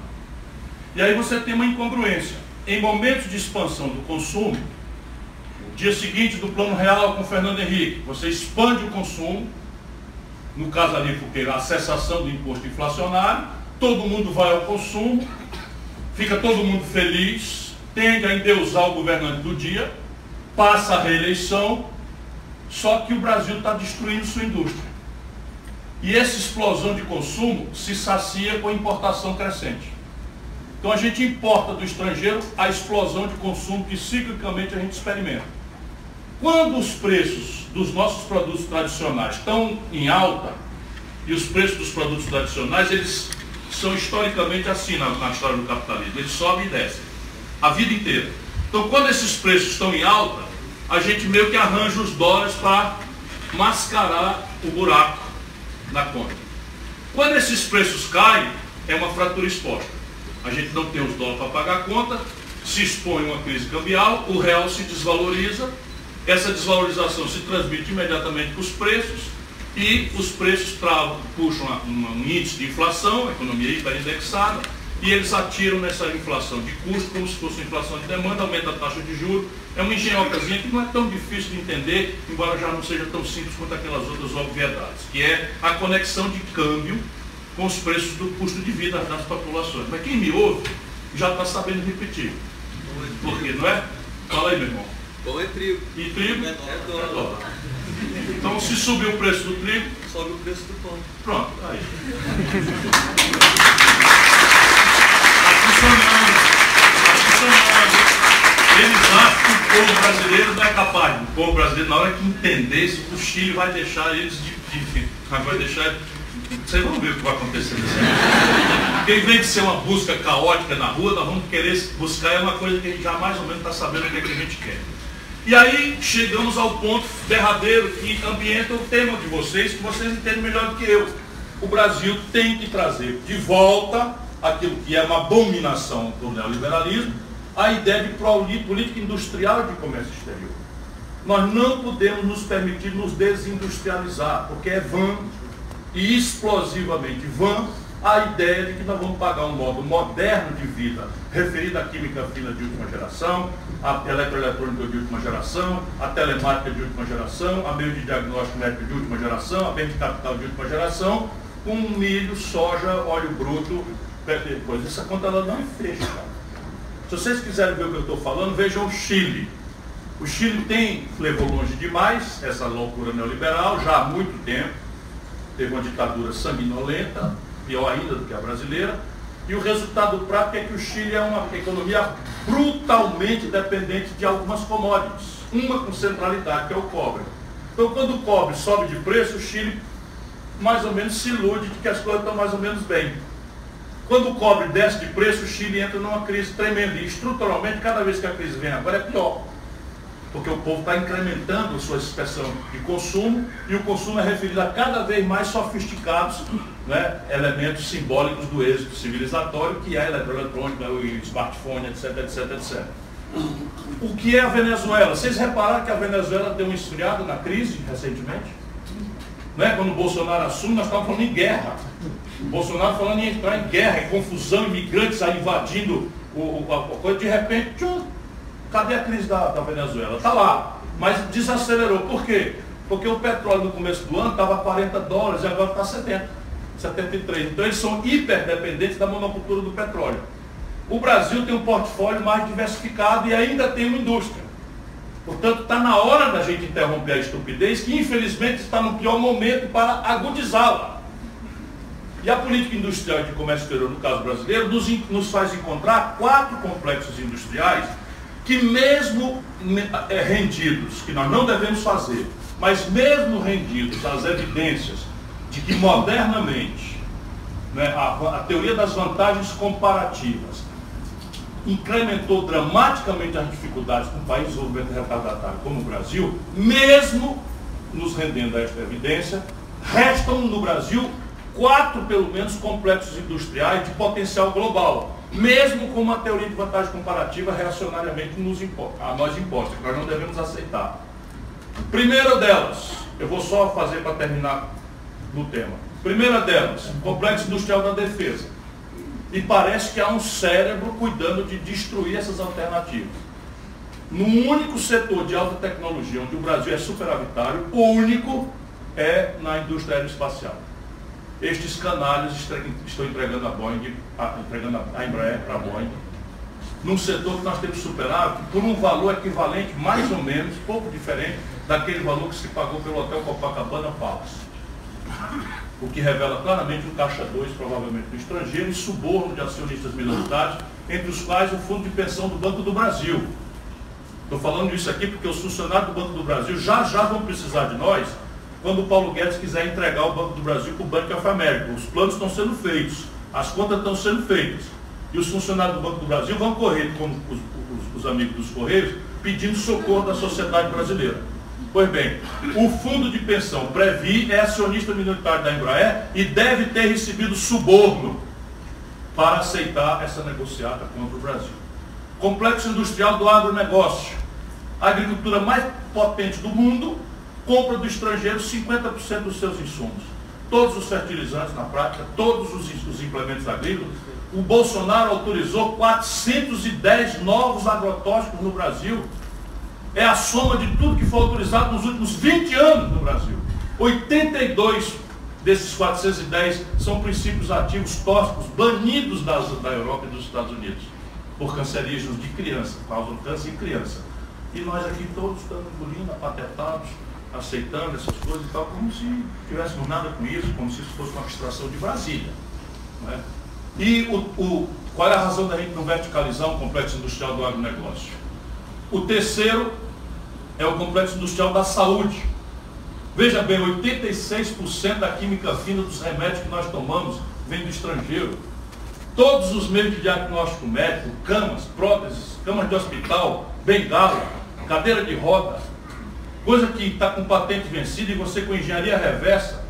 E aí você tem uma incongruência. Em momentos de expansão do consumo, dia seguinte do plano real com Fernando Henrique, você expande o consumo, no caso ali, porque a cessação do imposto inflacionário, todo mundo vai ao consumo, fica todo mundo feliz, tende a endeusar o governante do dia, passa a reeleição, só que o Brasil está destruindo sua indústria. E essa explosão de consumo se sacia com a importação crescente. Então a gente importa do estrangeiro a explosão de consumo que ciclicamente a gente experimenta. Quando os preços dos nossos produtos tradicionais estão em alta, e os preços dos produtos tradicionais, eles são historicamente assim na, na história do capitalismo, eles sobem e descem a vida inteira. Então, quando esses preços estão em alta, a gente meio que arranja os dólares para mascarar o buraco na conta. Quando esses preços caem, é uma fratura exposta. A gente não tem os dólares para pagar a conta, se expõe uma crise cambial, o real se desvaloriza, essa desvalorização se transmite imediatamente para os preços e os preços travam, puxam um índice de inflação, a economia hiperindexada, e eles atiram nessa inflação de custo como se fosse inflação de demanda, aumenta a taxa de juros. É uma engenhocazinha que não é tão difícil de entender, embora já não seja tão simples quanto aquelas outras obviedades, que é a conexão de câmbio com os preços do custo de vida das populações. Mas quem me ouve já está sabendo repetir. Por quê, não é? Fala aí, meu irmão. Pão é trigo. E trigo? É dólar. É dólar. Então, se subir o preço do trigo... Sobe o preço do pão. Pronto, aí. Eles acham que o povo brasileiro não é capaz. O povo brasileiro, na hora que entender isso, o Chile vai deixar eles de. de vai deixar. Vocês vão ver o que vai acontecer nesse Porque em vez de ser uma busca caótica na rua, nós vamos querer buscar é uma coisa que a gente já mais ou menos está sabendo o que, é que a gente quer. E aí chegamos ao ponto derradeiro que ambienta o tema de vocês, que vocês entendem melhor do que eu. O Brasil tem que trazer de volta aquilo que é uma abominação do neoliberalismo, a ideia de política industrial de comércio exterior. Nós não podemos nos permitir nos desindustrializar, porque é vã e explosivamente vã a ideia de que nós vamos pagar um modo moderno de vida, referido à química fina de última geração, à eletroeletrônica de última geração, à telemática de última geração, a meio de diagnóstico médico de última geração, a bem de capital de última geração, com milho, soja, óleo bruto depois. Essa conta ela não fecha. Se vocês quiserem ver o que eu estou falando, vejam o Chile. O Chile tem, levou longe demais essa loucura neoliberal, já há muito tempo. teve uma ditadura sanguinolenta, pior ainda do que a brasileira, e o resultado prático é que o Chile é uma economia brutalmente dependente de algumas commodities, uma com centralidade, que é o cobre. Então, quando o cobre sobe de preço, o Chile mais ou menos se ilude de que as coisas estão mais ou menos bem. Quando o cobre desce de preço, o Chile entra numa crise tremenda. E estruturalmente, cada vez que a crise vem agora, é pior. Porque o povo está incrementando a sua expressão de consumo e o consumo é referido a cada vez mais sofisticados né, elementos simbólicos do êxito civilizatório, que é a eletroeletrônica, o smartphone, etc, etc, etc. O que é a Venezuela? Vocês repararam que a Venezuela deu um esfriado na crise recentemente? Né? Quando o Bolsonaro assume, nós estávamos falando em guerra. O Bolsonaro falando em entrar em guerra, em confusão, imigrantes aí invadindo o, o, a coisa, de repente, tchum, cadê a crise da, da Venezuela? Está lá, mas desacelerou. Por quê? Porque o petróleo no começo do ano estava 40 dólares e agora está 70, 73. Então eles são hiperdependentes da monocultura do petróleo. O Brasil tem um portfólio mais diversificado e ainda tem uma indústria. Portanto, está na hora da gente interromper a estupidez, que infelizmente está no pior momento para agudizá-la. E a política industrial de comércio exterior, no caso brasileiro, nos, nos faz encontrar quatro complexos industriais que mesmo é, rendidos, que nós não devemos fazer, mas mesmo rendidos às evidências de que modernamente né, a, a teoria das vantagens comparativas incrementou dramaticamente as dificuldades com um país de desenvolvimento retardatário como o Brasil, mesmo nos rendendo a esta evidência, restam no Brasil quatro, pelo menos, complexos industriais de potencial global, mesmo com uma teoria de vantagem comparativa reacionariamente nos a nós imposta, que nós não devemos aceitar. Primeira delas, eu vou só fazer para terminar no tema. Primeira delas, complexo industrial da defesa. E parece que há um cérebro cuidando de destruir essas alternativas. No único setor de alta tecnologia onde o Brasil é superavitário, o único é na indústria aeroespacial. Estes canalhas estão entregando a Boeing, a, entregando a Embraer para a Boeing, num setor que nós temos superávit por um valor equivalente, mais ou menos, pouco diferente, daquele valor que se pagou pelo Hotel Copacabana Palace o que revela claramente um caixa 2, provavelmente do estrangeiro, e suborno de acionistas minoritários, entre os quais o Fundo de Pensão do Banco do Brasil. Estou falando isso aqui porque os funcionários do Banco do Brasil já já vão precisar de nós quando o Paulo Guedes quiser entregar o Banco do Brasil para o Banco of America. Os planos estão sendo feitos, as contas estão sendo feitas. E os funcionários do Banco do Brasil vão correr, como os, os, os amigos dos Correios, pedindo socorro da sociedade brasileira. Pois bem, o fundo de pensão Previ é acionista minoritário da Embraer e deve ter recebido suborno para aceitar essa negociata contra o Brasil. Complexo industrial do agronegócio. A agricultura mais potente do mundo compra do estrangeiro 50% dos seus insumos. Todos os fertilizantes na prática, todos os, os implementos agrícolas. O Bolsonaro autorizou 410 novos agrotóxicos no Brasil é a soma de tudo que foi autorizado nos últimos 20 anos no Brasil. 82 desses 410 são princípios ativos tóxicos banidos das, da Europa e dos Estados Unidos por cancerígenos de criança, causam câncer em criança. E nós aqui todos estamos engolindo, apatetados, aceitando essas coisas e tal, como se tivéssemos nada com isso, como se isso fosse uma abstração de Brasília. É? E o, o, qual é a razão da gente não verticalizar um complexo industrial do agronegócio? O terceiro é o complexo industrial da saúde. Veja bem, 86% da química fina dos remédios que nós tomamos vem do estrangeiro. Todos os meios de diagnóstico médico, camas, próteses, camas de hospital, bengala, cadeira de roda, coisa que está com patente vencida e você com engenharia reversa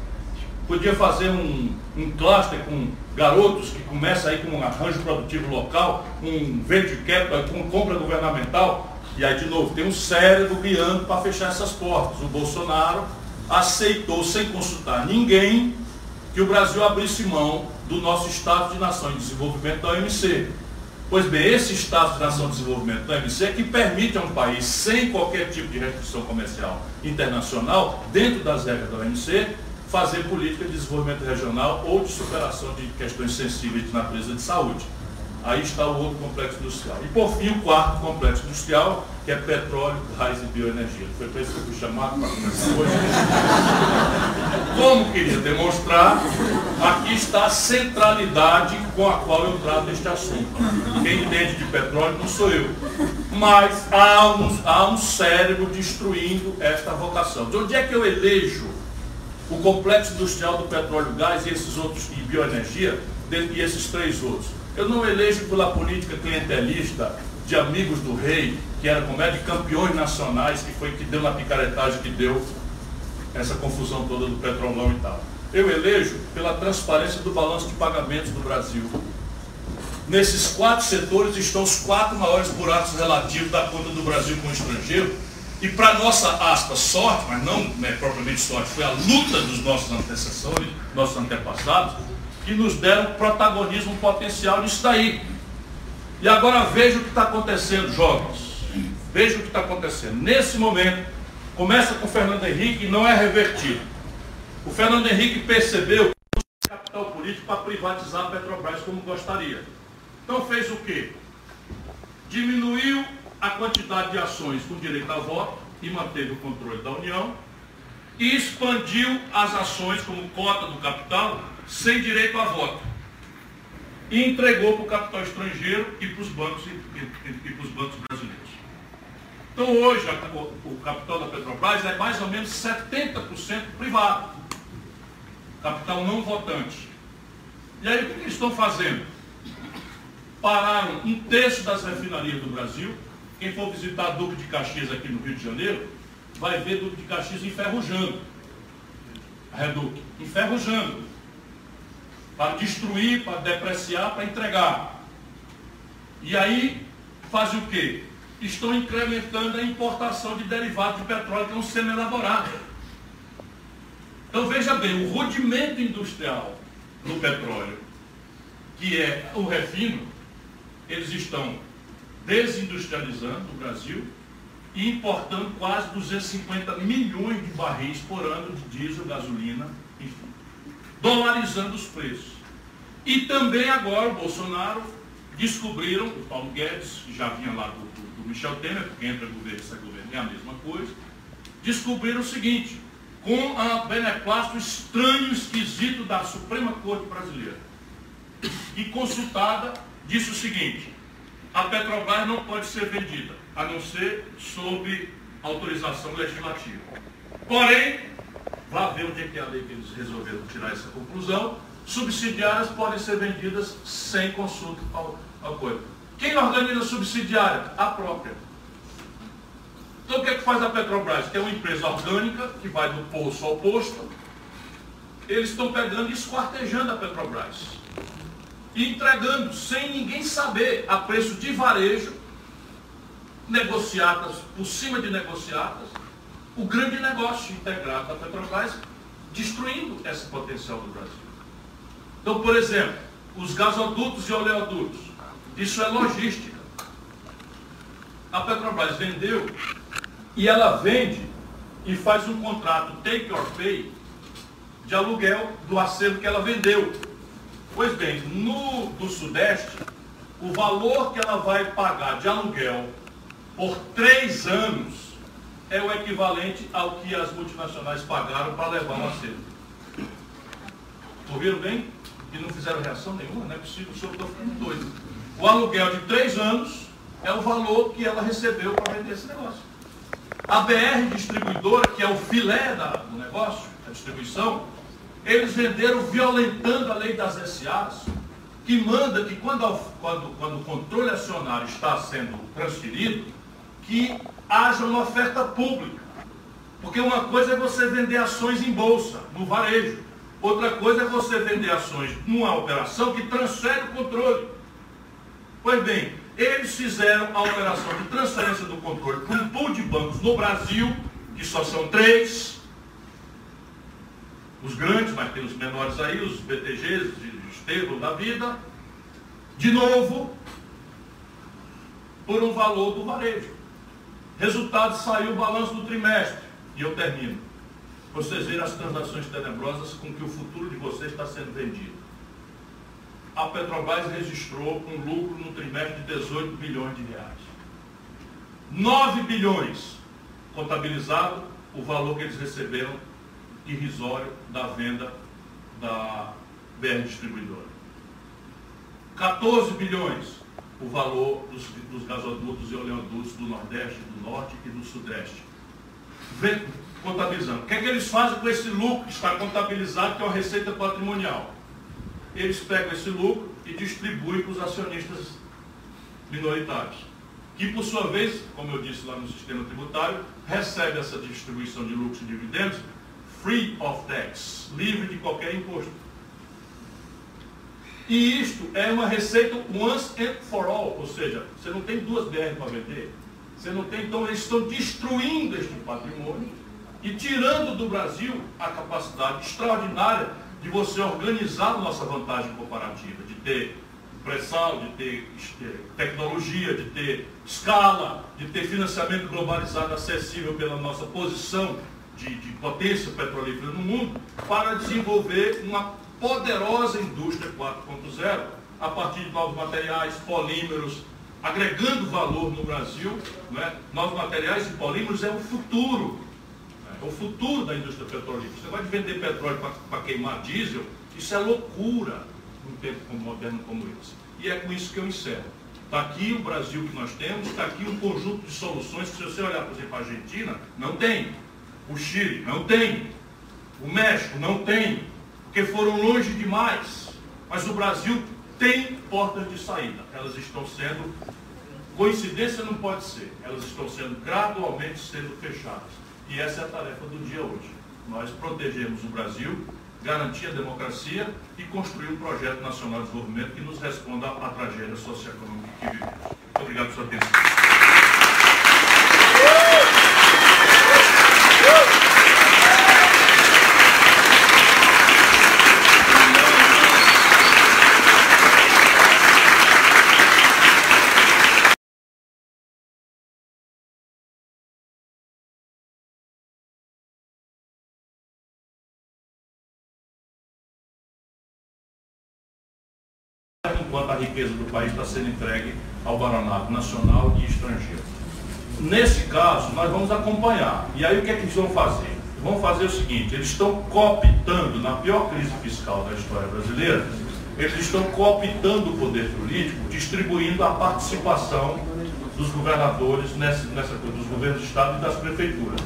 podia fazer um, um cluster com garotos que começa aí com um arranjo produtivo local, um venture capital, com compra governamental, e aí, de novo, tem um cérebro guiando para fechar essas portas. O Bolsonaro aceitou, sem consultar ninguém, que o Brasil abrisse mão do nosso Estado de Nação em Desenvolvimento da OMC. Pois bem, esse Estado de Nação de Desenvolvimento da OMC é que permite a um país, sem qualquer tipo de restrição comercial internacional, dentro das regras da OMC, fazer política de desenvolvimento regional ou de superação de questões sensíveis de natureza de saúde. Aí está o outro complexo industrial. E por fim, o quarto complexo industrial que é petróleo, gás e bioenergia. Foi para isso que eu fui chamado para hoje. Como queria demonstrar, aqui está a centralidade com a qual eu trato este assunto. Quem entende de petróleo não sou eu. Mas há um, há um cérebro destruindo esta vocação. De onde é que eu elejo o complexo industrial do petróleo, gás e esses outros, e bioenergia, e esses três outros? Eu não elejo pela política clientelista de amigos do rei, que era como de campeões nacionais, que foi que deu na picaretagem que deu essa confusão toda do petrolão e tal. Eu elejo pela transparência do balanço de pagamentos do Brasil. Nesses quatro setores estão os quatro maiores buracos relativos da conta do Brasil com o estrangeiro. E para nossa aspa sorte, mas não é propriamente sorte, foi a luta dos nossos antecessores, nossos antepassados, que nos deram protagonismo potencial nisso daí. E agora veja o que está acontecendo, jovens. Veja o que está acontecendo. Nesse momento, começa com o Fernando Henrique e não é revertido. O Fernando Henrique percebeu que não capital político para privatizar a Petrobras como gostaria. Então fez o quê? Diminuiu a quantidade de ações com direito a voto e manteve o controle da União e expandiu as ações como cota do capital sem direito a voto. E entregou para o capital estrangeiro e para os bancos, e, e, e para os bancos brasileiros. Então hoje o, o, capital da Petrobras é mais ou menos 70% privado. Capital não votante. E aí o que eles estão fazendo? Pararam um terço das refinarias do Brasil. Quem for visitar Duque de Caxias aqui no Rio de Janeiro, vai ver Duque de Caxias enferrujando. A enferrujando para destruir, para depreciar, para entregar. E aí fazem o quê? Estão incrementando a importação de derivados de petróleo que é um semi-elaborado. Então veja bem, o rudimento industrial no petróleo, que é o refino, eles estão desindustrializando o Brasil e importando quase 250 milhões de barris por ano de diesel, gasolina, enfim dolarizando os preços. E também agora o Bolsonaro descobriram, o Paulo Guedes, que já vinha lá do, do, Michel Temer, porque entra governo e sai governo é a mesma coisa, descobriram o seguinte, com a beneplácito estranho, esquisito da Suprema Corte Brasileira, e consultada, disse o seguinte, a Petrobras não pode ser vendida, a não ser sob autorização legislativa. Porém, Vá ver onde é que é a lei que eles resolveram tirar essa conclusão. Subsidiárias podem ser vendidas sem consulta ao, ao coisa. Quem organiza a subsidiária? A própria. Então o que é que faz a Petrobras? Que é uma empresa orgânica que vai do poço ao posto. Eles estão pegando e esquartejando a Petrobras. E entregando sem ninguém saber a preço de varejo, negociadas por cima de negociadas, o grande negócio integrado da Petrobras, destruindo esse potencial do Brasil. Então, por exemplo, os gasodutos e oleodutos, isso é logística. A Petrobras vendeu e ela vende e faz um contrato take or pay de aluguel do acervo que ela vendeu. Pois bem, no do Sudeste, o valor que ela vai pagar de aluguel por três anos é o equivalente ao que as multinacionais pagaram para levar o acervo. Ouviram bem? E não fizeram reação nenhuma, não é possível, o senhor está ficando doido. O aluguel de três anos é o valor que ela recebeu para vender esse negócio. A BR distribuidora, que é o filé da, do negócio, a distribuição, eles venderam violentando a lei das SAs, que manda que quando, quando, quando o controle acionário está sendo transferido, que haja uma oferta pública. Porque uma coisa é você vender ações em bolsa, no varejo. Outra coisa é você vender ações numa operação que transfere o controle. Pois bem, eles fizeram a operação de transferência do controle para um pool de bancos no Brasil, que só são três. Os grandes, mas tem os menores aí, os BTGs, os Estevão da vida. De novo, por um valor do varejo. Resultado, saiu o balanço do trimestre. E eu termino. Vocês viram as transações tenebrosas com que o futuro de vocês está sendo vendido. A Petrobras registrou um lucro no trimestre de 18 bilhões de reais. 9 bilhões contabilizado o valor que eles receberam irrisório da venda da BR Distribuidora. 14 bilhões o valor dos, dos gasodutos e oleodutos do Nordeste, do Norte e do Sudeste. Contabilizando. O que é que eles fazem com esse lucro que está contabilizado, que é uma receita patrimonial? Eles pegam esse lucro e distribuem para os acionistas minoritários, que por sua vez, como eu disse lá no sistema tributário, recebe essa distribuição de lucros e dividendos free of tax, livre de qualquer imposto. E isto é uma receita once and for all, ou seja, você não tem duas BR para vender, você não tem, então eles estão destruindo este patrimônio e tirando do Brasil a capacidade extraordinária de você organizar nossa vantagem comparativa, de ter pressão, de ter tecnologia, de ter escala, de ter financiamento globalizado acessível pela nossa posição de, de potência petrolífera no mundo, para desenvolver uma poderosa indústria 4.0 a partir de novos materiais, polímeros, agregando valor no Brasil. Né? Novos materiais e polímeros é o futuro. É o futuro da indústria petrolífera. Você vai vender petróleo para queimar diesel, isso é loucura num tempo moderno como esse. E é com isso que eu encerro. Está aqui o Brasil que nós temos, está aqui um conjunto de soluções que se você olhar, por exemplo, a Argentina, não tem. O Chile, não tem. O México, não tem porque foram longe demais. Mas o Brasil tem portas de saída. Elas estão sendo, coincidência não pode ser, elas estão sendo gradualmente sendo fechadas. E essa é a tarefa do dia hoje. Nós protegemos o Brasil, garantir a democracia e construir um projeto nacional de desenvolvimento que nos responda à tragédia socioeconômica que vivemos. Muito obrigado pela sua atenção. enquanto a riqueza do país está sendo entregue ao baronato nacional e estrangeiro. Nesse caso, nós vamos acompanhar. E aí o que é que eles vão fazer? Vão fazer o seguinte, eles estão cooptando, na pior crise fiscal da história brasileira, eles estão cooptando o poder político, distribuindo a participação dos governadores nessa, nessa coisa, dos governos do Estado e das prefeituras.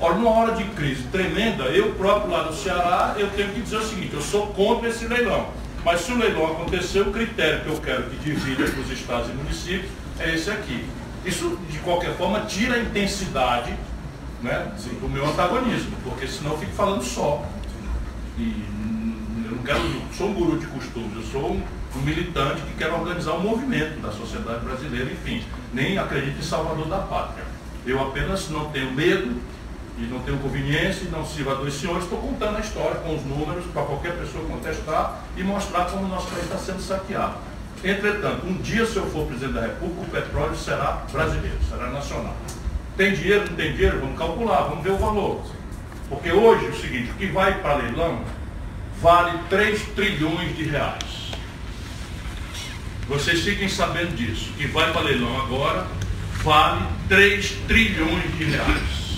Ora, numa hora de crise tremenda, eu próprio lá no Ceará, eu tenho que dizer o seguinte, eu sou contra esse leilão. Mas se o leilão acontecer, o critério que eu quero que divida para os estados e municípios é esse aqui. Isso, de qualquer forma, tira a intensidade né, do meu antagonismo, porque senão eu fico falando só. E eu não quero, sou um guru de costumes, eu sou um, um militante que quer organizar um movimento da sociedade brasileira, enfim, nem acredito em salvador da pátria. Eu apenas não tenho medo e não tenho conveniência, não sirva a dois senhores, estou contando a história com os números para qualquer pessoa contestar e mostrar como o nosso país está sendo saqueado. Entretanto, um dia, se eu for presidente da República, o petróleo será brasileiro, será nacional. Tem dinheiro, não tem dinheiro? Vamos calcular, vamos ver o valor. Porque hoje, o seguinte, o que vai para leilão vale 3 trilhões de reais. Vocês fiquem sabendo disso. O que vai para leilão agora vale 3 trilhões de reais.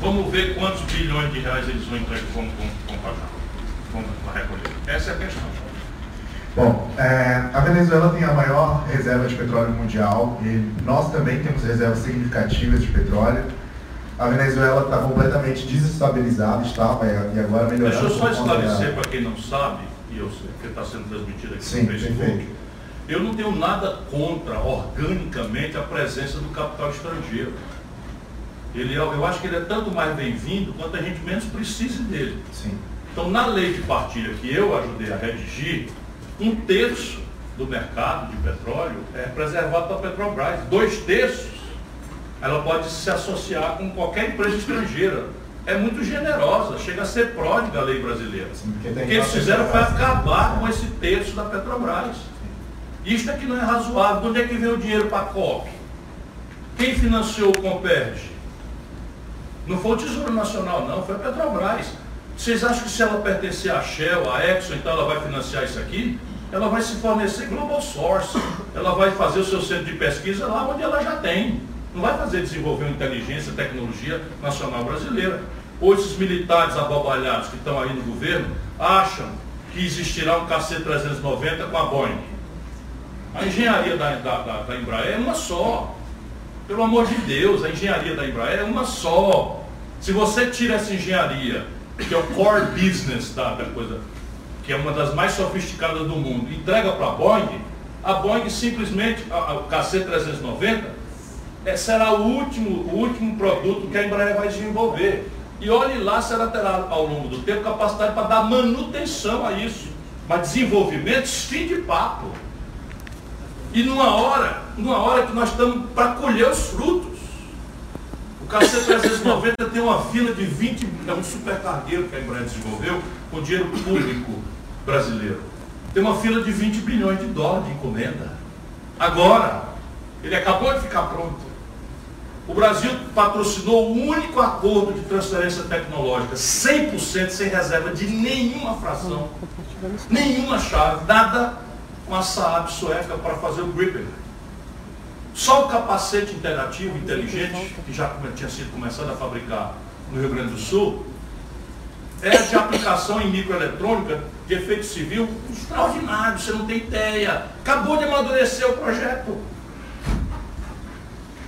Vamos ver quantos bilhões de reais eles vão entregar, vão, vão, vão pagar, vão recolher. Essa é a questão. Bom, é, a Venezuela tem a maior reserva de petróleo mundial e nós também temos reservas significativas de petróleo. A Venezuela está completamente desestabilizada, estava e agora melhorando. Deixa eu só esclarecer para quem não sabe, e eu sei que está sendo transmitido aqui Sim, no Facebook. Perfeito. Eu não tenho nada contra, organicamente, a presença do capital estrangeiro. Ele é, eu acho que ele é tanto mais bem-vindo quanto a gente menos precise dele. Sim. Então, na lei de partilha que eu ajudei a redigir, um terço do mercado de petróleo é preservado para a Petrobras. Dois terços, ela pode se associar com qualquer empresa estrangeira. É muito generosa, chega a ser pródiga a lei brasileira. Sim, o que eles fizeram foi acabar com esse terço da Petrobras. Isto é que não é razoável. De onde é que vem o dinheiro para a COP? Quem financiou o Comperge? Não foi o Tesouro Nacional, não, foi a Petrobras. Vocês acham que se ela pertencer à Shell, à Exxon, então ela vai financiar isso aqui? Ela vai se fornecer Global Source. Ela vai fazer o seu centro de pesquisa lá onde ela já tem. Não vai fazer desenvolver uma inteligência, tecnologia nacional brasileira. Ou esses militares abobalhados que estão aí no governo acham que existirá um KC-390 com a Boeing. A engenharia da, da, da, da Embraer é uma só. Pelo amor de Deus, a engenharia da Embraer é uma só. Se você tira essa engenharia, que é o core business da, da coisa, que é uma das mais sofisticadas do mundo, e entrega para a Boeing, a Boeing simplesmente, a, o KC-390, é, será o último, o último produto que a Embraer vai desenvolver. E olhe lá se ela terá ao longo do tempo capacidade para dar manutenção a isso. Mas desenvolvimento, fim de papo. E numa hora, numa hora que nós estamos para colher os frutos. O KC-390 tem uma fila de 20, é um supercargueiro que a Embraer desenvolveu com dinheiro público brasileiro. Tem uma fila de 20 bilhões de dólares de encomenda. Agora, ele acabou de ficar pronto. O Brasil patrocinou o único acordo de transferência tecnológica, 100% sem reserva de nenhuma fração, nenhuma chave, nada com a Saab sueca para fazer o gripping. Só o capacete interativo, inteligente, que já tinha sido começado a fabricar no Rio Grande do Sul, é de aplicação em microeletrônica de efeito civil extraordinário, você não tem ideia. Acabou de amadurecer o projeto.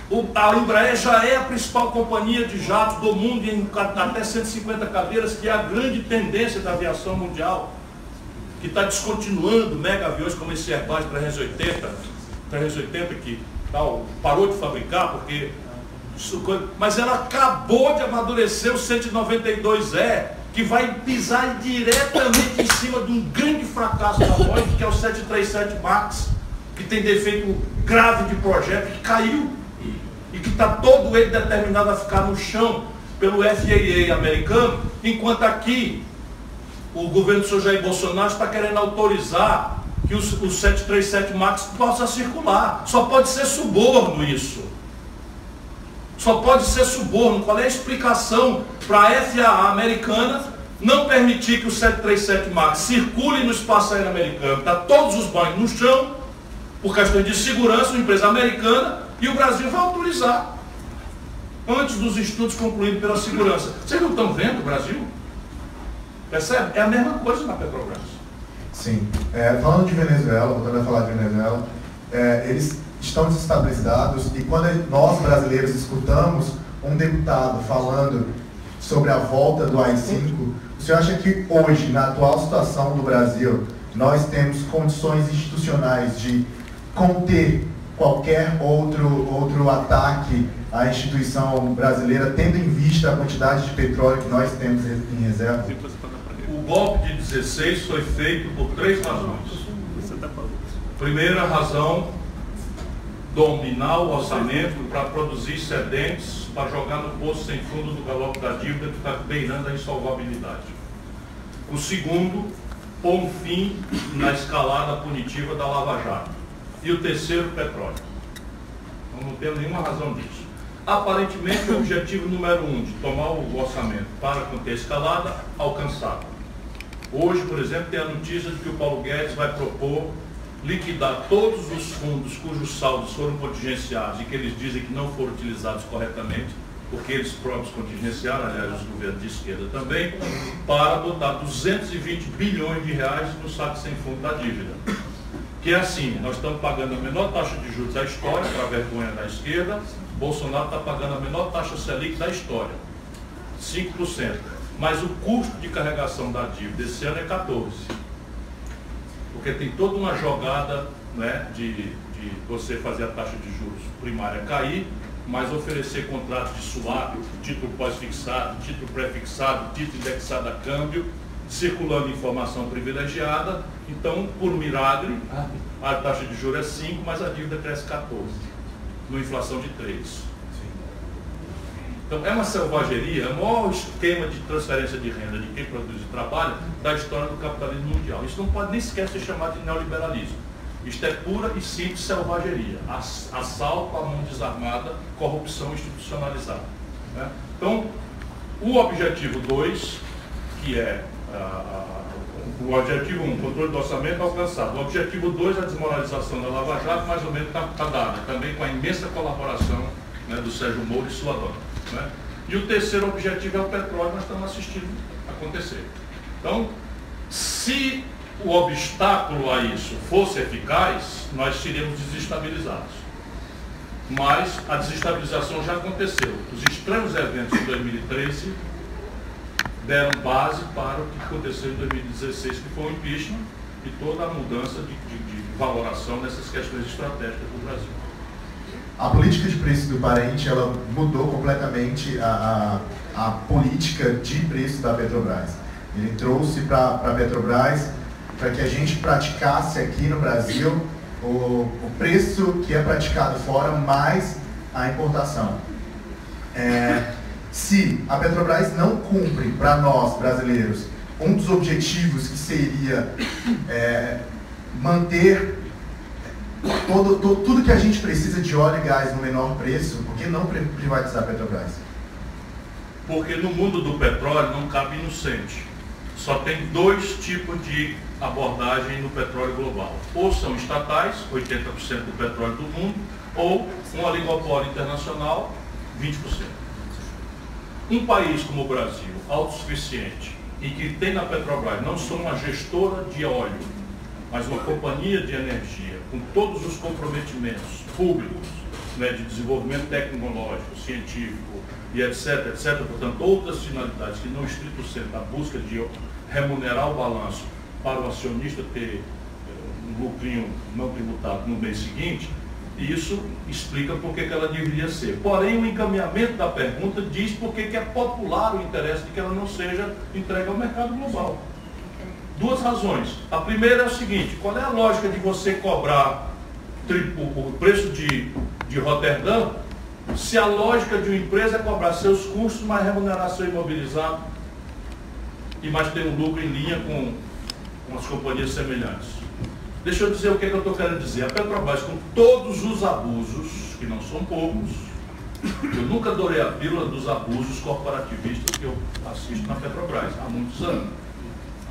O, a Embraer já é a principal companhia de jatos do mundo em até 150 cadeiras, que é a grande tendência da aviação mundial, que está descontinuando mega aviões como esse Airbus 380, 380 que tal, parou de fabricar porque mas ela acabou de amadurecer o 192E, que vai pisar diretamente em cima de um grande fracasso da Boeing, que é o 737 MAX, que tem defeito grave de projeto, que caiu e que está todo ele determinado a ficar no chão pelo FAA americano, enquanto aqui o governo do senhor Jair Bolsonaro está querendo autorizar que o, o 737 MAX possa circular. Só pode ser suborno isso. Só pode ser suborno. Qual é a explicação para a FAA americana não permitir que o 737 MAX circule no espaço aéreo americano? Está todos os banhos no chão, por questão de segurança, uma empresa americana, e o Brasil vai autorizar. Antes dos estudos concluídos pela segurança. Vocês não estão vendo o Brasil? Percebe? É a mesma coisa na Petrobras. Sim. É, falando de Venezuela, voltando a falar de Venezuela, é, eles estão desestabilizados e quando nós brasileiros escutamos um deputado falando sobre a volta do AI-5, o senhor acha que hoje, na atual situação do Brasil, nós temos condições institucionais de conter qualquer outro, outro ataque à instituição brasileira, tendo em vista a quantidade de petróleo que nós temos em reserva? Golpe de 16 foi feito por três razões. Primeira razão, dominar o orçamento para produzir excedentes, para jogar no poço sem fundo do galope da dívida que está beirando a insolvabilidade. O segundo, pôr um fim na escalada punitiva da Lava Jato e o terceiro, petróleo. Então, não temos nenhuma razão disso. Aparentemente, o objetivo número um de tomar o orçamento para conter a escalada, alcançado. Hoje, por exemplo, tem a notícia de que o Paulo Guedes vai propor liquidar todos os fundos cujos saldos foram contingenciados e que eles dizem que não foram utilizados corretamente, porque eles próprios contingenciaram, aliás, os governos de esquerda também, para botar 220 bilhões de reais no saco sem fundo da dívida que é assim, nós estamos pagando a menor taxa de juros da história, para a vergonha da esquerda, Bolsonaro está pagando a menor taxa Selic da história, 5%. Mas o custo de carregação da dívida esse ano é 14%. Porque tem toda uma jogada né, de, de você fazer a taxa de juros primária cair, mas oferecer contratos de swap, título pós-fixado, título pré-fixado, título indexado a câmbio, circulando informação privilegiada. Então, por milagre, a taxa de juros é 5, mas a dívida cresce 14, numa inflação de 3. Então, é uma selvageria, é o maior esquema de transferência de renda de quem produz e trabalha da história do capitalismo mundial. Isso não pode nem sequer ser chamado de neoliberalismo. Isto é pura e simples selvageria. Assalto à mão desarmada, corrupção institucionalizada. Né? Então, o objetivo 2, que é o objetivo 1, um, controle do orçamento alcançado. O objetivo 2, a desmoralização da Lava Jato, mais ou menos está tá dada, também com a imensa colaboração né, do Sérgio Moro e sua dona. Né? E o terceiro objetivo é o petróleo, nós estamos assistindo acontecer. Então, se o obstáculo a isso fosse eficaz, nós seríamos desestabilizados. Mas a desestabilização já aconteceu. Os estranhos eventos de 2013 deram base para o que aconteceu em 2016, que foi o impeachment e toda a mudança de, de, de valoração nessas questões estratégicas do Brasil. A política de preço do parente ela mudou completamente a, a, a política de preço da Petrobras. Ele trouxe para a Petrobras para que a gente praticasse aqui no Brasil o, o, preço que é praticado fora mais a importação. É, se a Petrobras não cumpre para nós brasileiros um dos objetivos que seria é, manter todo, todo, tudo que a gente precisa de óleo e gás no menor preço, por que não privatizar a Petrobras? Porque no mundo do petróleo não cabe inocente. Só tem dois tipos de abordagem no petróleo global. Ou são estatais, 80% do petróleo do mundo, ou um oligopólio internacional, 20%. Um país como o Brasil, autossuficiente, e que tem na Petrobras não só uma gestora de óleo, mas uma companhia de energia com todos os comprometimentos públicos né, de desenvolvimento tecnológico, científico e etc, etc, portanto outras finalidades que não estrito sendo a busca de remunerar o balanço para o acionista ter eh, um lucrinho não tributado no mês seguinte, isso explica por que ela deveria ser. Porém, o encaminhamento da pergunta diz por que é popular o interesse de que ela não seja entregue ao mercado global. Duas razões. A primeira é o seguinte, qual é a lógica de você cobrar o preço de, de Roterdã se a lógica de uma empresa é cobrar seus custos, mais remunerar seu e mais ter um lucro em linha com, com as companhias semelhantes? Deixa eu dizer o que, é que eu estou querendo dizer. A Petrobras, com todos os abusos, que não são poucos, eu nunca adorei a pílula dos abusos corporativistas que eu assisto na Petrobras há muitos anos.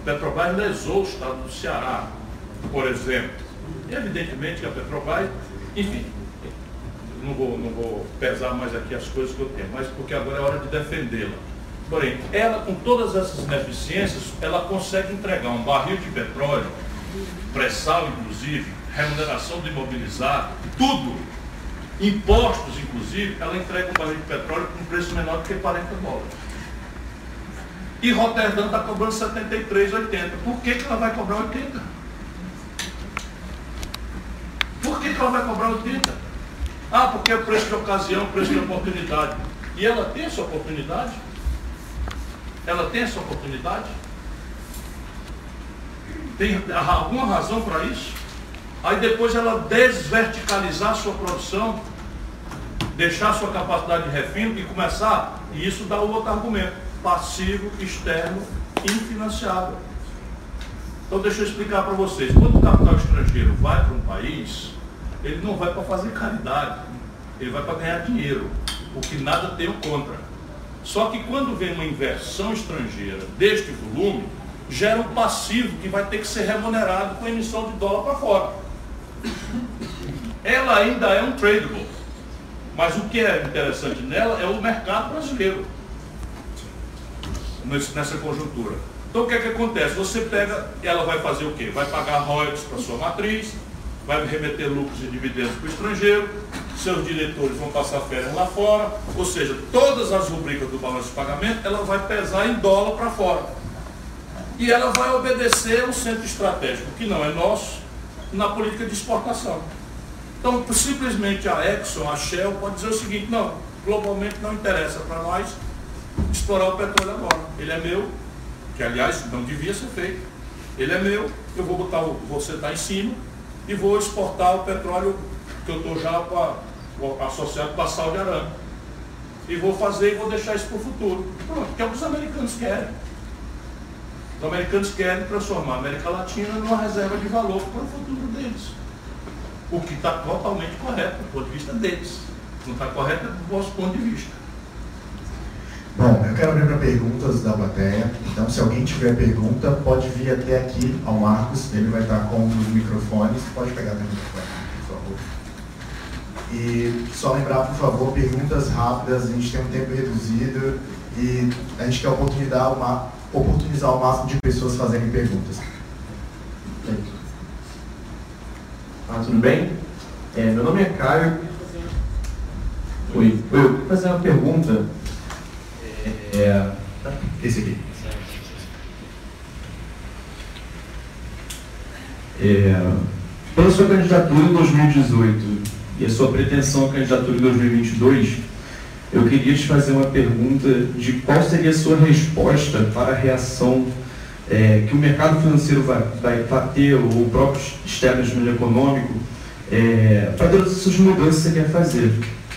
Petrobras lesou o estado do Ceará, por exemplo. E evidentemente que a Petrobras, enfim, não vou, não vou pesar mais aqui as coisas que eu tenho, mas porque agora é hora de defendê-la. Porém, ela com todas essas ineficiências, ela consegue entregar um barril de petróleo pré-sal inclusive, remuneração do imobilizado, tudo, impostos inclusive, ela entrega um barril de petróleo com um preço menor do que 40 dólares. E Roterdã está cobrando 73,80. Por que, que ela vai cobrar 80? Por que, que ela vai cobrar 80? Ah, porque é preço de ocasião, preço de oportunidade. E ela tem essa oportunidade? Ela tem essa oportunidade? Tem alguma razão para isso? Aí depois ela desverticalizar sua produção, deixar sua capacidade de refino e começar, e isso dá o outro argumento, passivo, externo, infinanciável. Então deixa eu explicar para vocês, quando o capital estrangeiro vai para um país, ele não vai para fazer caridade, ele vai para ganhar dinheiro, o que nada tenho contra. Só que quando vem uma inversão estrangeira deste volume, gera um passivo que vai ter que ser remunerado com emissão de dólar para fora. Ela ainda é um tradable. Mas o que é interessante nela é o mercado brasileiro. Nessa conjuntura. Então o que é que acontece? Você pega, ela vai fazer o quê? Vai pagar royalties para sua matriz, vai remeter lucros e dividendos para o estrangeiro, seus diretores vão passar férias lá fora, ou seja, todas as rubricas do balanço de pagamento, ela vai pesar em dólar para fora e ela vai obedecer um centro estratégico, que não é nosso, na política de exportação. Então, simplesmente a Exxon, a Shell, pode dizer o seguinte, não, globalmente não interessa para nós explorar o petróleo agora. Ele é meu, que aliás não devia ser feito. Ele é meu, eu vou botar, vou sentar em cima e vou exportar o petróleo que eu estou já pra, associado com a sal de arame. E vou fazer e vou deixar isso para o futuro. Pronto, que é o que os americanos querem. Os americanos querem transformar a América Latina numa reserva de valor para o futuro deles. O que está totalmente correto do ponto de vista deles. Não está correto do nosso ponto de vista. Bom, eu quero abrir para perguntas da plateia. Então, se alguém tiver pergunta, pode vir até aqui ao Marcos. Ele vai estar com os microfones. Pode pegar o microfone, por favor. E só lembrar, por favor, perguntas rápidas, a gente tem um tempo reduzido e a gente quer oportunizar, uma, oportunizar o máximo de pessoas fazerem perguntas. Ah, tudo bem? É, meu nome é Caio. Oi, eu queria fazer uma pergunta. É, Esse aqui. é, pela sua candidatura em 2018 e a sua pretensão à candidatura em 2022, eu queria te fazer uma pergunta de qual seria a sua resposta para a reação é, que o mercado financeiro vai, vai ter, ou o próprio establishment econômico, é, para todas essas mudanças que você quer fazer.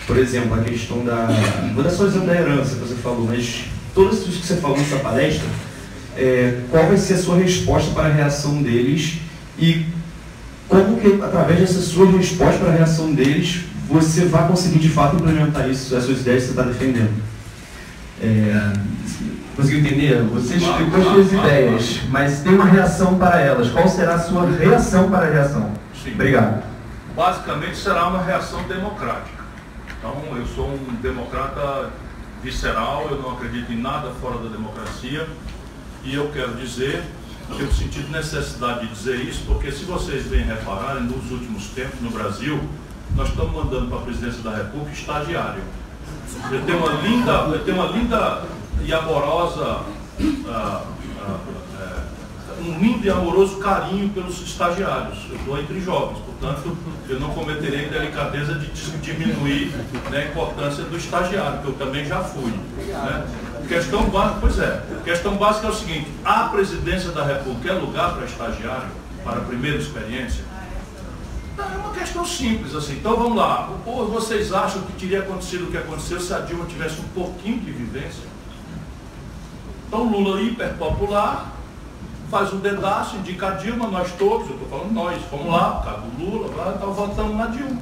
Por exemplo, a questão da. Vou dar só o exemplo da herança que você falou, mas todas as que você falou nessa palestra, é, qual vai ser a sua resposta para a reação deles e como que, através dessa sua resposta para a reação deles, você vai conseguir de fato implementar isso, essas ideias que você está defendendo. É, conseguiu entender? Você explicou as suas ideias, mas tem uma reação para elas. Qual será a sua reação para a reação? Sim. Obrigado. Basicamente será uma reação democrática. Então, eu sou um democrata visceral, eu não acredito em nada fora da democracia. E eu quero dizer que eu senti necessidade de dizer isso, porque se vocês bem repararem, nos últimos tempos no Brasil, nós estamos mandando para a presidência da República estagiário. Eu tenho uma linda, eu tenho uma linda e amorosa, ah, ah, é, um lindo e amoroso carinho pelos estagiários. Eu estou entre jovens, portanto, eu não cometerei a delicadeza de diminuir né, a importância do estagiário, que eu também já fui. Né? Questão básica, pois é, questão básica é o seguinte, a presidência da República é lugar para estagiário, para primeira experiência? Não, É uma questão simples, assim. Então vamos lá. Ou vocês acham que teria acontecido o que aconteceu se a Dilma tivesse um pouquinho de vivência? Então Lula hiperpopular, faz um dedaço, indica a Dilma, nós todos, eu estou falando nós, fomos lá, causa do Lula, lá, então votamos na Dilma.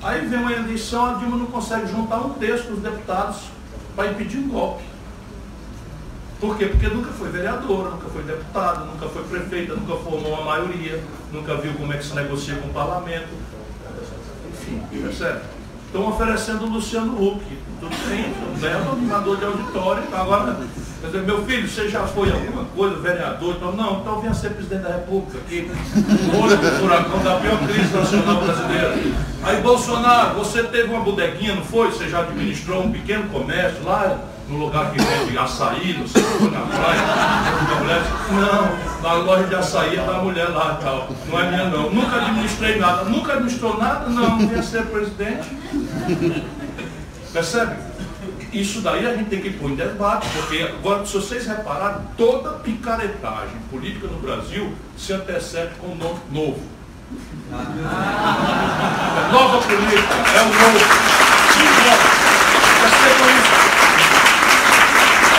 Aí vem uma eleição, a Dilma não consegue juntar um terço dos deputados para impedir um golpe. Por quê? Porque nunca foi vereadora, nunca foi deputada, nunca foi prefeita, nunca formou uma maioria, nunca viu como é que se negocia com o parlamento. Enfim, percebe? Estão oferecendo o Luciano Huck. Tudo bem, um belo animador de auditório. Agora, quer dizer, meu filho, você já foi alguma coisa, vereador? Então, não, então venha ser presidente da República aqui. Olho do furacão da pior crise nacional brasileira. Aí, Bolsonaro, você teve uma bodeguinha, não foi? Você já administrou um pequeno comércio lá no lugar que vende açaí, não sei se na praia. Mulher não, na loja de açaí é da mulher lá e tal. Não é minha não. Nunca administrei nada. Nunca administrou nada? Não, venha ser presidente. Percebe? Isso daí a gente tem que pôr em debate, porque agora, se vocês repararem, toda picaretagem política no Brasil se antecede com um nome novo. Nova política, é o novo. Nova. Percebam isso.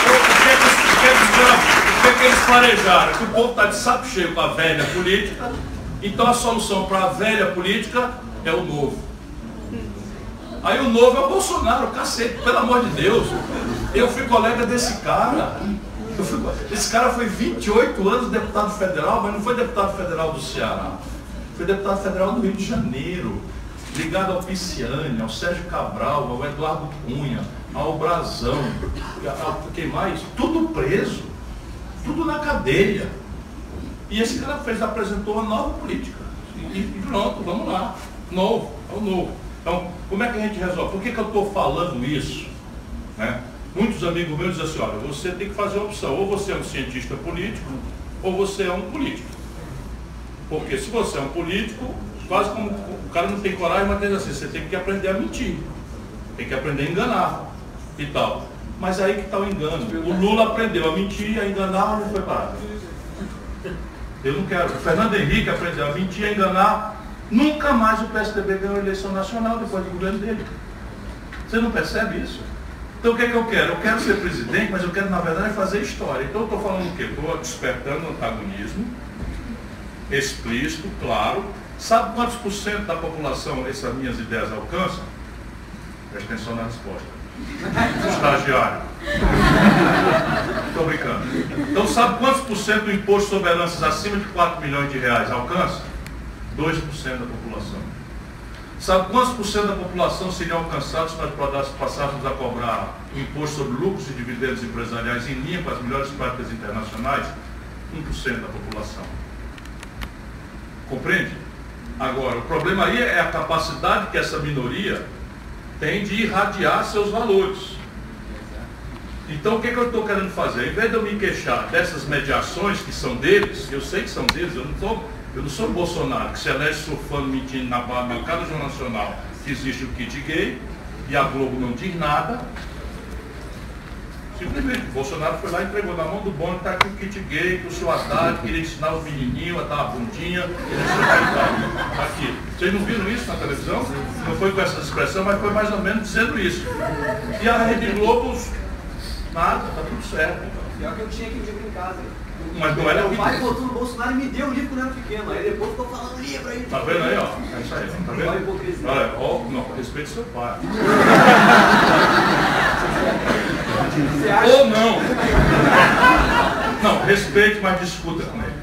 O que, é o que é o é eles planejaram? Que o povo está de saco cheio com a velha política, então a solução para a velha política é o novo. Aí o novo é o Bolsonaro, cacete, pelo amor de Deus. Eu fui colega desse cara. Fui esse cara foi 28 anos deputado federal, mas não foi deputado federal do Ceará. Foi deputado federal do Rio de Janeiro, ligado ao Pisciani, ao Sérgio Cabral, ao Eduardo Cunha, ao Brazão, ao quem mais? Tudo preso, tudo na cadeia. E esse cara fez, apresentou uma nova política. E pronto, vamos lá. Novo, é o novo. Então, como é que a gente resolve? Por que, que eu estou falando isso? Né? Muitos amigos meus dizem assim, olha, você tem que fazer uma opção, ou você é um cientista político, ou você é um político. Porque se você é um político, quase como o cara não tem coragem, mas diz assim, você tem que aprender a mentir. Tem que aprender a enganar e tal. Mas aí que está o engano. O Lula aprendeu a mentir, a enganar, onde foi parar? Eu não quero. O Fernando Henrique aprendeu a mentir, a enganar. Nunca mais o PSDB ganhou eleição nacional depois do governo dele. Você não percebe isso? Então o que é que eu quero? Eu quero ser presidente, mas eu quero, na verdade, fazer história. Então eu estou falando o quê? Estou despertando antagonismo, explícito, claro. Sabe quantos por cento da população essas minhas ideias alcançam? Presta atenção na resposta. Estagiário. Estou brincando. Então sabe quantos por cento do imposto sobre heranças acima de 4 milhões de reais alcança? 2% da população. Sabe quantos por cento da população seriam alcançados se nós passássemos a cobrar imposto sobre lucros e dividendos empresariais em linha com as melhores práticas internacionais? 1% da população. Compreende? Agora, o problema aí é a capacidade que essa minoria tem de irradiar seus valores. Então, o que, que eu estou querendo fazer? Em vez de eu me queixar dessas mediações que são deles, eu sei que são deles, eu não estou eu não sou Bolsonaro, que se elege surfando, mentindo na bancada do Jornal Nacional que existe o kit gay e a Globo não diz nada. Simplesmente, o Bolsonaro foi lá e entregou na mão do Bono, está aqui o kit gay, que o seu Haddad queria ensinar o menininho a dar a bundinha, tá aqui. Vocês não viram isso na televisão? Não foi com essa expressão, mas foi mais ou menos dizendo isso. E a Rede Globo, nada, está tudo certo. Pior que eu tinha que livro em casa. Mas não era Meu pai botou no Bolsonaro e me deu o livro quando eu era pequeno. Aí depois ficou falando livro aí. Tá vendo aí, ó? É isso aí, tá Olha a vendo? hipocrisia. Olha, ó, não, respeite seu pai. Você acha Ou não. Não, respeite, mas discuta com ele.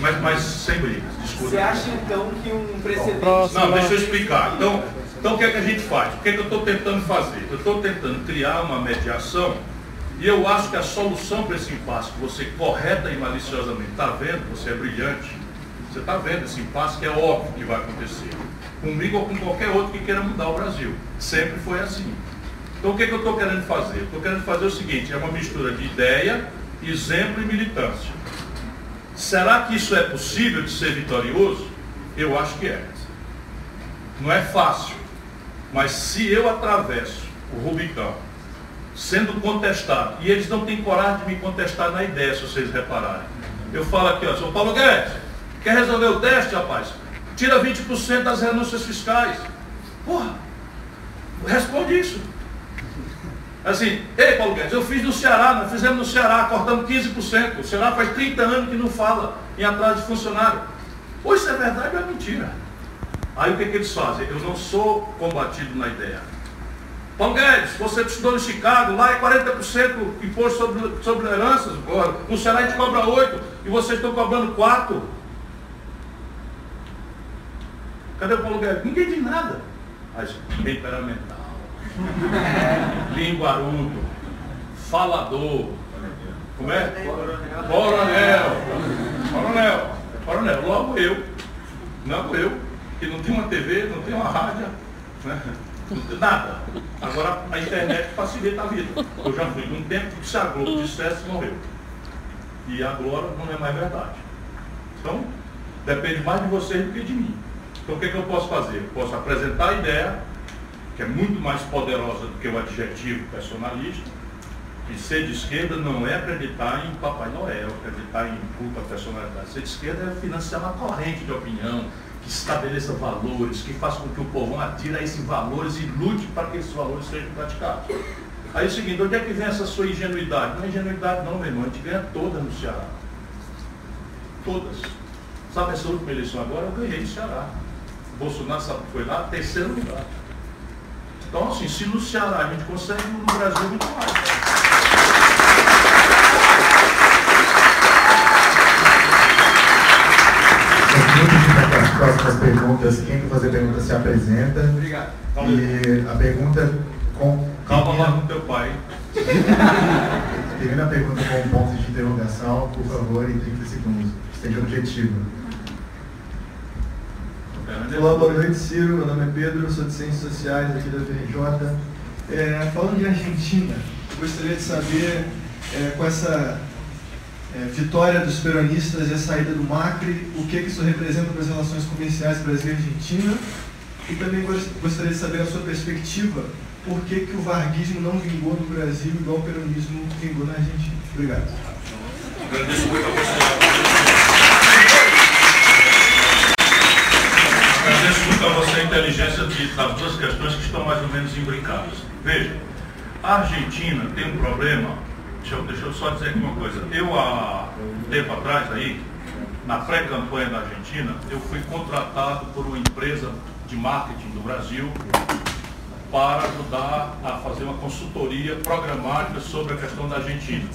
Mas, mas sem brigas, Você discuta. acha então que um precedente. Não, deixa eu explicar. Então, então o que é que a gente faz? O que é que eu estou tentando fazer? Eu estou tentando criar uma mediação e eu acho que a solução para esse impasse que você correta e maliciosamente está vendo, você é brilhante, você está vendo esse impasse que é óbvio que vai acontecer. Comigo ou com qualquer outro que queira mudar o Brasil. Sempre foi assim. Então o que, é que eu estou querendo fazer? Estou querendo fazer o seguinte, é uma mistura de ideia, exemplo e militância. Será que isso é possível de ser vitorioso? Eu acho que é. Não é fácil. Mas se eu atravesso o Rubicão, sendo contestado, e eles não têm coragem de me contestar na ideia, se vocês repararem. Eu falo aqui, ó, São Paulo Guedes, quer resolver o teste, rapaz? Tira 20% das renúncias fiscais. Porra, responde isso. Assim, ei Paulo Guedes, eu fiz no Ceará, nós fizemos no Ceará, cortamos 15%. O Ceará faz 30 anos que não fala em atraso de funcionário. Ou isso é verdade ou é mentira. Aí o que, que eles fazem? Eu não sou combatido na ideia. Paulo Guedes, você estudou em Chicago, lá é 40% imposto sobre, sobre heranças, agora. no Ceará a gente cobra 8% e vocês estão cobrando 4%. Cadê o Paulo Guedes? Ninguém diz nada. Mas temperamental, linguarudo, falador, como é? Coronel, coronel, coronel, logo eu, não eu, que não tem uma TV, não tem uma rádio, né? Nada. Agora a internet facilita a vida. Eu já fui num tempo que se a Globo dissesse, morreu. E agora não é mais verdade. Então, depende mais de vocês do que de mim. Então o que, é que eu posso fazer? Eu posso apresentar a ideia, que é muito mais poderosa do que o adjetivo personalista, que ser de esquerda não é acreditar em Papai Noel, acreditar em culpa personalidade. Ser de esquerda é financiar uma corrente de opinião, que estabeleça valores, que faça com que o povão atire a esses valores e lute para que esses valores sejam praticados. Aí é o seguinte, onde é que vem essa sua ingenuidade? Não é ingenuidade não, meu irmão, a gente ganha todas no Ceará. Todas. Sabe essa última eleição agora? Eu ganhei no Ceará. O Bolsonaro sabe que foi lá, terceiro lugar. Então, assim, se no Ceará a gente consegue, no Brasil muito mais. Próximas perguntas, quem quer fazer pergunta se apresenta. Obrigado. E a pergunta com. Calma lá com teu pai. Termina a pergunta com um ponto de interrogação, por favor, em 30 segundos. Seja objetivo. Olá, boa noite, Ciro. Meu nome é Pedro, sou de Ciências Sociais aqui da FRJ. É, falando de Argentina, eu gostaria de saber, é, com essa é, vitória dos peronistas e a saída do Macri, o que, que isso representa para as relações comerciais Brasil e também gos- gostaria de saber a sua perspectiva, por que, que o varguismo não vingou no Brasil igual o peronismo vingou na Argentina? Obrigado. Agradeço muito a você. Agradeço muito a você a inteligência de, das duas questões que estão mais ou menos imbricadas. Veja, a Argentina tem um problema. Deixa eu, deixa eu só dizer aqui uma coisa. Eu, há um tempo atrás, aí, na pré-campanha da Argentina, eu fui contratado por uma empresa de marketing do Brasil para ajudar a fazer uma consultoria programática sobre a questão da Argentina.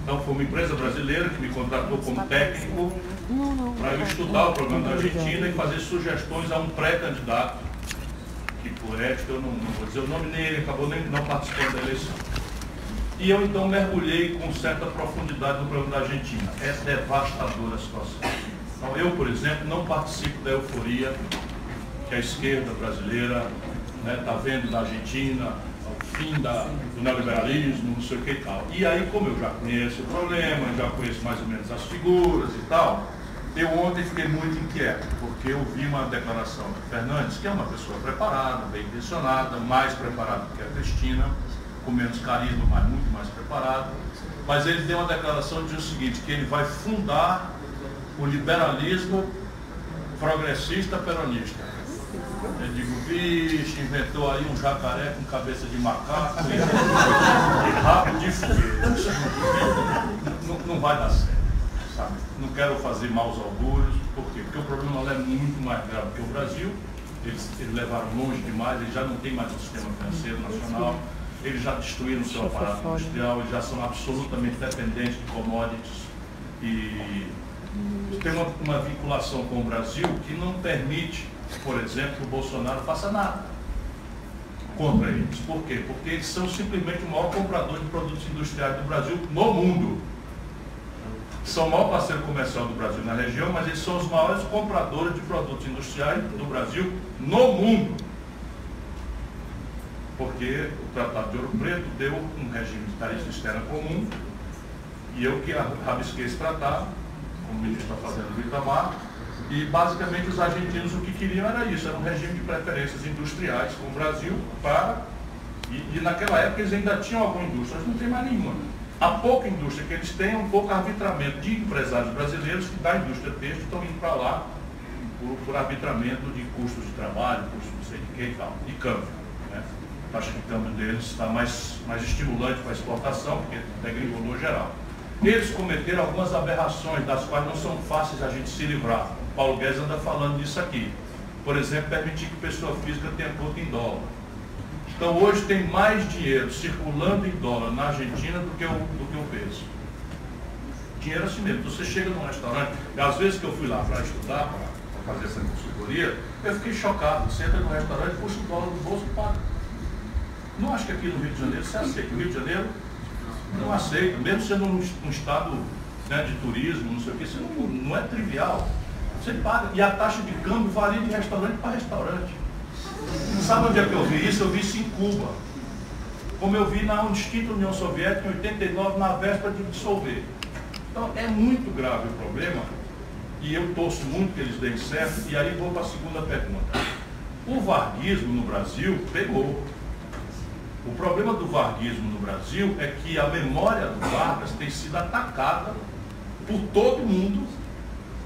Então foi uma empresa brasileira que me contratou como técnico para eu estudar o problema da Argentina e fazer sugestões a um pré-candidato, que por ética eu não, não, vou dizer o nome nem ele acabou nem não participando da eleição. E eu então mergulhei com certa profundidade no problema da Argentina. É devastadora a situação. Então eu, por exemplo, não participo da euforia que a esquerda brasileira está né, tá vendo na Argentina, fim da, do neoliberalismo, não sei o que e tal. E aí, como eu já conheço o problema, já conheço mais ou menos as figuras e tal, eu ontem fiquei muito inquieto, porque eu vi uma declaração do Fernandes, que é uma pessoa preparada, bem intencionada, mais preparada do que a Cristina, com menos carisma, mas muito mais preparada. Mas ele deu uma declaração de o seguinte, que ele vai fundar o liberalismo progressista peronista. Eu digo, vixe, inventou aí um jacaré com cabeça de macaco e, rabo de fogueira. Não, não vai dar certo, sabe? Não quero fazer maus augúrios, por quê? Porque o problema lá é muito mais grave que o Brasil. Eles, eles levaram longe demais, eles já não têm mais um sistema financeiro nacional, eles já destruíram o seu aparato industrial, eles já são absolutamente dependentes de commodities e tem uma, uma vinculação com o Brasil que não permite por exemplo, que o Bolsonaro faça nada contra eles. Por quê? Porque eles são simplesmente o maior comprador de produtos industriais do Brasil no mundo. São o maior parceiro comercial do Brasil na região, mas eles são os maiores compradores de produtos industriais do Brasil no mundo. Porque o Tratado de Ouro Preto deu um regime de tarifa externa comum, e eu que rabisquei esse tratado, como o ministro está fazendo do Itamar, e basicamente os argentinos o que queriam era isso, era um regime de preferências industriais com o Brasil para. E, e naquela época eles ainda tinham alguma indústria, mas não tem mais nenhuma. A pouca indústria que eles têm é um pouco arbitramento de empresários brasileiros que da indústria têxtil estão indo para lá por, por, arbitramento de custos de trabalho, custos não sei de que e tal, e câmbio. De câmbio deles está mais, mais estimulante para a exportação, porque degringolou geral. Eles cometeram algumas aberrações, das quais não são fáceis a gente se livrar. Paulo Guedes anda falando disso aqui. Por exemplo, permitir que pessoa física tenha conta em dólar. Então hoje tem mais dinheiro circulando em dólar na Argentina do que o, do que o peso. Dinheiro assim mesmo. Você chega num restaurante, às vezes que eu fui lá para estudar, para fazer essa consultoria, eu fiquei chocado. Você entra no restaurante, puxa o dólar do bolso e paga. Não acho que aqui no Rio de Janeiro você aceita. O Rio de Janeiro não aceita, mesmo sendo um, um estado né, de turismo, não sei o que, isso não, não é trivial. Você paga. E a taxa de câmbio varia de restaurante para restaurante. Sabe onde é que eu vi isso? Eu vi isso em Cuba. Como eu vi na extinta União Soviética em 89, na véspera de dissolver. Então é muito grave o problema. E eu torço muito que eles deem certo. E aí vou para a segunda pergunta. O varguismo no Brasil pegou. O problema do varguismo no Brasil é que a memória do Vargas tem sido atacada por todo mundo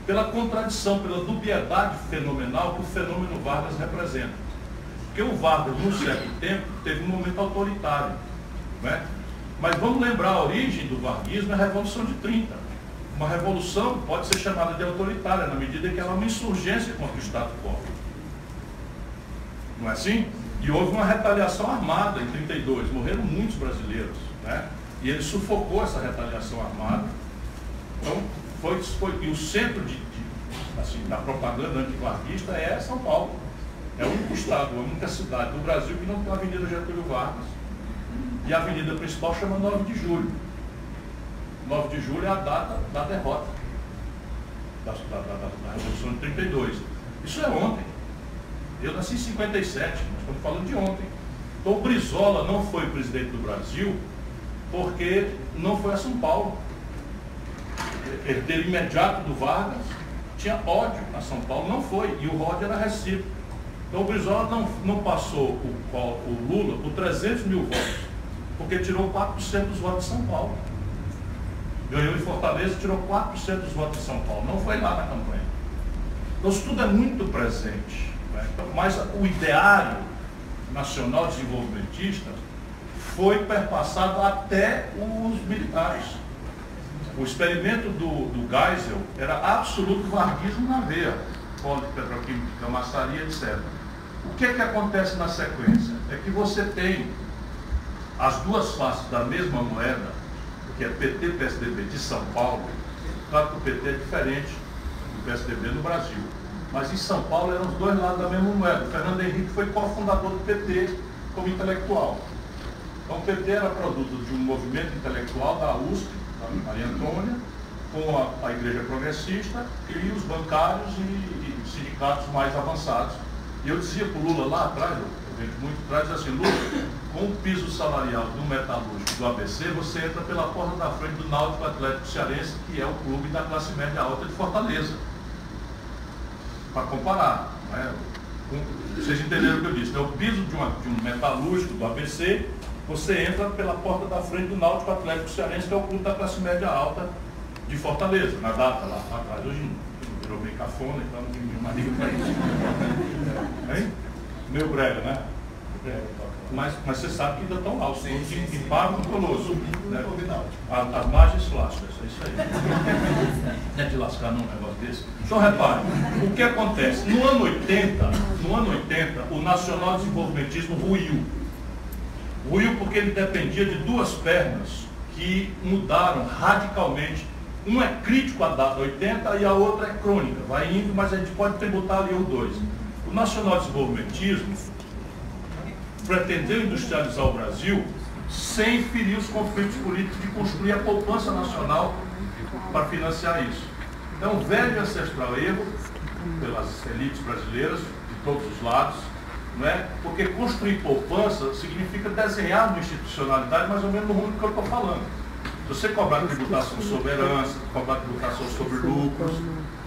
pela contradição, pela dubiedade fenomenal que o fenômeno Vargas representa. Porque o Vargas, num certo tempo, teve um momento autoritário. Né? Mas vamos lembrar a origem do varguismo, é a Revolução de 30. Uma revolução pode ser chamada de autoritária, na medida que ela é uma insurgência contra o Estado quo. Não é assim? E houve uma retaliação armada em 32, morreram muitos brasileiros. Né? E ele sufocou essa retaliação armada. Então, foi, foi, e o centro de, de, assim, da propaganda antivarguista é São Paulo. É o único estado, a única cidade do Brasil que não tem a Avenida Getúlio Vargas. E a avenida principal chama 9 de julho. 9 de julho é a data da derrota da, da, da, da Revolução de 32. Isso é ontem. Eu nasci em 57, nós estamos falando de ontem. Então o Brizola não foi presidente do Brasil porque não foi a São Paulo herdeiro imediato do Vargas, tinha ódio a São Paulo, não foi, e o ódio era recíproco. Então o Brizola não, não passou o, o Lula por 300 mil votos, porque tirou 4% dos votos de São Paulo. Ganhou em Fortaleza tirou 4% dos votos de São Paulo. Não foi lá na campanha. Então isso tudo é muito presente. Né? Mas o ideário nacional desenvolvimentista foi perpassado até os militares. O experimento do, do Geisel era absoluto varguismo na veia, polo petroquímica, maçaria, etc. O que, é que acontece na sequência? É que você tem as duas faces da mesma moeda que é PT PSDB de São Paulo, claro que o PT é diferente do PSDB no Brasil. Mas em São Paulo eram os dois lados da mesma moeda. O Fernando Henrique foi cofundador do PT como intelectual. Então o PT era produto de um movimento intelectual da USP, da Maria Antônia, com a, a Igreja Progressista e os bancários e, e sindicatos mais avançados. E eu dizia para o Lula lá atrás, eu vejo muito atrás, assim, Lula, com o piso salarial do metalúrgico do ABC, você entra pela porta da frente do Náutico Atlético Cearense, que é o clube da classe média alta de Fortaleza. Para comparar. Né? Vocês entenderam o que eu disse. É o piso de, uma, de um metalúrgico do ABC, você entra pela porta da frente do Náutico Atlético Cearense, que é o clube da classe média alta de Fortaleza, na data lá atrás. Hoje virou meio cafona, então não tem nenhuma liga para isso. Meio breve, né? É, mas, mas você sabe que ainda estão lá, os sim, sim, sim. pagam conosco. Né? As, as margens lascam, é isso aí. não é de lascar não, um negócio desse. Então repare, o que acontece? No ano 80, no ano 80, o nacional desenvolvimentismo ruiu. Ruiu porque ele dependia de duas pernas que mudaram radicalmente um é crítico à data 80 e a outra é crônica. Vai indo, mas a gente pode tributar ali os dois. O nacional desenvolvimentismo pretendeu industrializar o Brasil sem ferir os conflitos políticos de construir a poupança nacional para financiar isso. Então, velho ancestral erro pelas elites brasileiras, de todos os lados, não é? porque construir poupança significa desenhar uma institucionalidade mais ou menos no rumo que eu estou falando. Se você cobrar tributação sobre herança, cobrar tributação sobre lucros,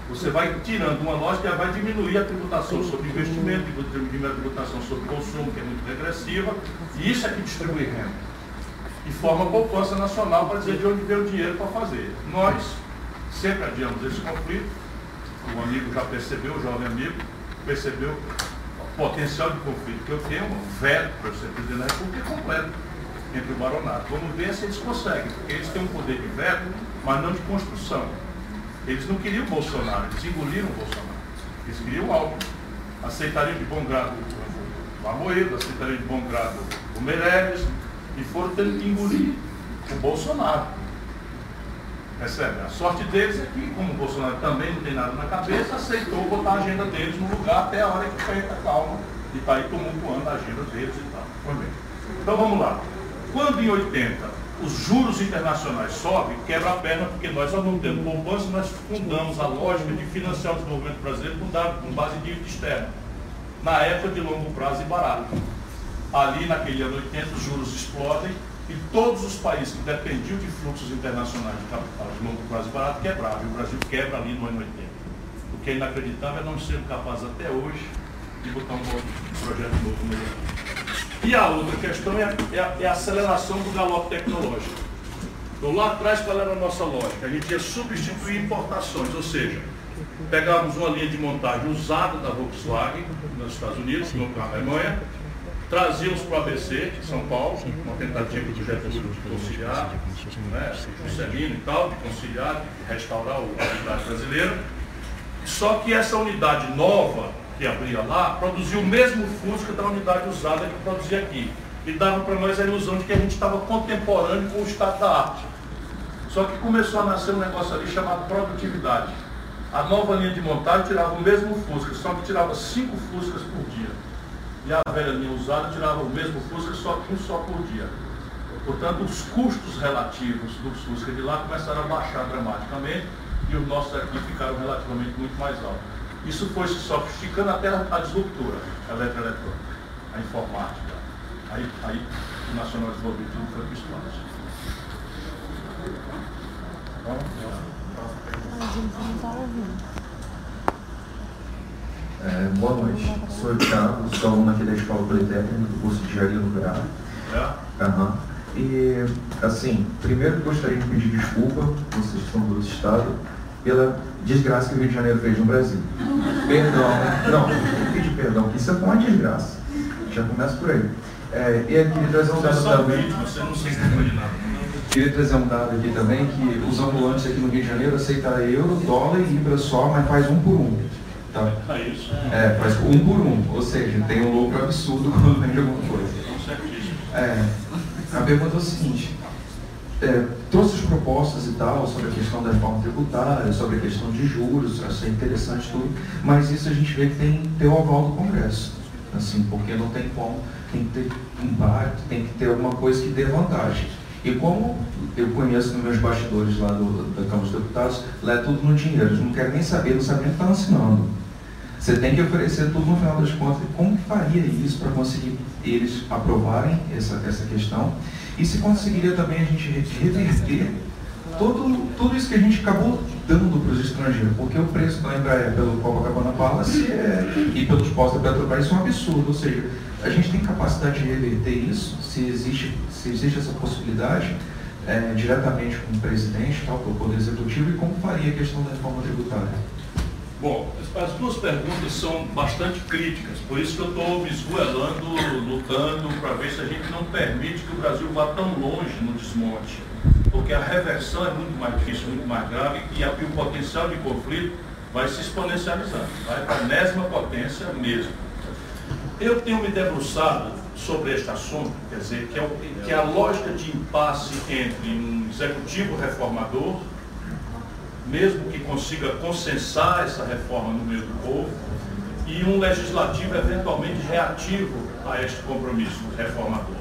você vai tirando uma lógica vai diminuir a tributação sobre investimento, diminuir a tributação sobre consumo, que é muito regressiva, e isso é que distribui renda. E forma poupança nacional para dizer de onde veio o dinheiro para fazer. Nós sempre adiamos esse conflito, o amigo já percebeu, o jovem amigo, percebeu o potencial de conflito que eu tenho, um veto para ser presidente da República completo entre o baronato. Vamos ver se eles conseguem, porque eles têm um poder de veto, mas não de construção. Eles não queriam o Bolsonaro, eles engoliram o Bolsonaro. Eles queriam o Alckmin. Aceitariam de bom grado o Armoedo, aceitariam de bom grado o Meirelles, e foram tendo que engolir o Bolsonaro. Percebe? A sorte deles é que, como o Bolsonaro também não tem nada na cabeça, aceitou botar a agenda deles no lugar até a hora que foi a calma e está aí tumultuando a agenda deles e tal. Então vamos lá. Quando em 80 os juros internacionais sobem, quebra a perna, porque nós, ao não tendo poupança, nós fundamos a lógica de financiar o desenvolvimento brasileiro com, base em dívida externa. Na época de longo prazo e barato. Ali, naquele ano 80, os juros explodem e todos os países que dependiam de fluxos internacionais de capital de longo prazo e barato quebravam. E o Brasil quebra ali no ano 80. O que é inacreditável é não ser capaz até hoje de botar um projeto novo no e a outra questão é a, é é a aceleração do galope tecnológico. Então, lá atrás, qual era a nossa lógica? A gente ia substituir importações, ou seja, pegávamos uma linha de montagem usada da Volkswagen nos Estados Unidos, no, na Alemanha, trazíamos para o ABC, de São Paulo, uma tentativa do Getúlio de conciliar, né, Juscelino e tal, de conciliar, de restaurar a unidade brasileira. Só que essa unidade nova, que abria lá, produzia o mesmo Fusca da unidade usada que produzia aqui. E dava para nós a ilusão de que a gente estava contemporâneo com o estado da arte. Só que começou a nascer um negócio ali chamado produtividade. A nova linha de montagem tirava o mesmo Fusca, só que tirava cinco Fuscas por dia. E a velha linha usada tirava o mesmo Fusca, só que um só por dia. Portanto, os custos relativos do Fusca de lá começaram a baixar dramaticamente e os nossos aqui ficaram relativamente muito mais altos. Isso foi se sofisticando até a disruptura eletroeletrônica, a informática. Aí, aí o Nacional Desenvolvimento foi para o espaço. A gente não está ouvindo. É, boa noite, sou o Thiago, sou aluno aqui da Escola Politécnica do curso de Engenharia Nuclear. É? Uhum. E, assim, primeiro gostaria de pedir desculpa, vocês são do Estado, pela desgraça que o Rio de Janeiro fez no Brasil. Perdão, não, não pedir perdão, que isso é uma desgraça. Já começa por aí. É, e queria trazer um dado também. Queria trazer um dado aqui também, que os ambulantes aqui no Rio de Janeiro aceitam euro, dólar e libra só, mas faz um por um. Tá? É. É, faz um por um, ou seja, tem um lucro absurdo quando vende alguma coisa. É, a pergunta é o seguinte, é, trouxe as propostas e tal sobre a questão da reforma tributária, sobre a questão de juros, achei interessante tudo, mas isso a gente vê que tem que ter o aval do Congresso, assim, porque não tem como, tem que ter impacto, tem que ter alguma coisa que dê vantagem. E como eu conheço nos meus bastidores lá do, da Câmara dos Deputados, lá é tudo no dinheiro, eles não querem nem saber, não sabem o que estão assinando. Você tem que oferecer tudo no final das contas. Como que faria isso para conseguir eles aprovarem essa, essa questão? E se conseguiria também a gente reverter todo, tudo isso que a gente acabou dando para os estrangeiros, porque o preço da Embraer pelo Copacabana Palace é, e pelos postos da Petrobras são um absurdo. Ou seja, a gente tem capacidade de reverter isso, se existe, se existe essa possibilidade, é, diretamente com o presidente, tal, com o Poder Executivo, e como faria a questão da reforma tributária? Bom, as duas perguntas são bastante críticas, por isso que eu estou me esgoelando, lutando para ver se a gente não permite que o Brasil vá tão longe no desmonte, porque a reversão é muito mais difícil, muito mais grave e, o potencial de conflito vai se exponencializando, vai para a enésima potência mesmo. Eu tenho me debruçado sobre este assunto, quer dizer, que é, o, que é a lógica de impasse entre um executivo reformador mesmo que consiga consensar essa reforma no meio do povo, e um legislativo eventualmente reativo a este compromisso reformador.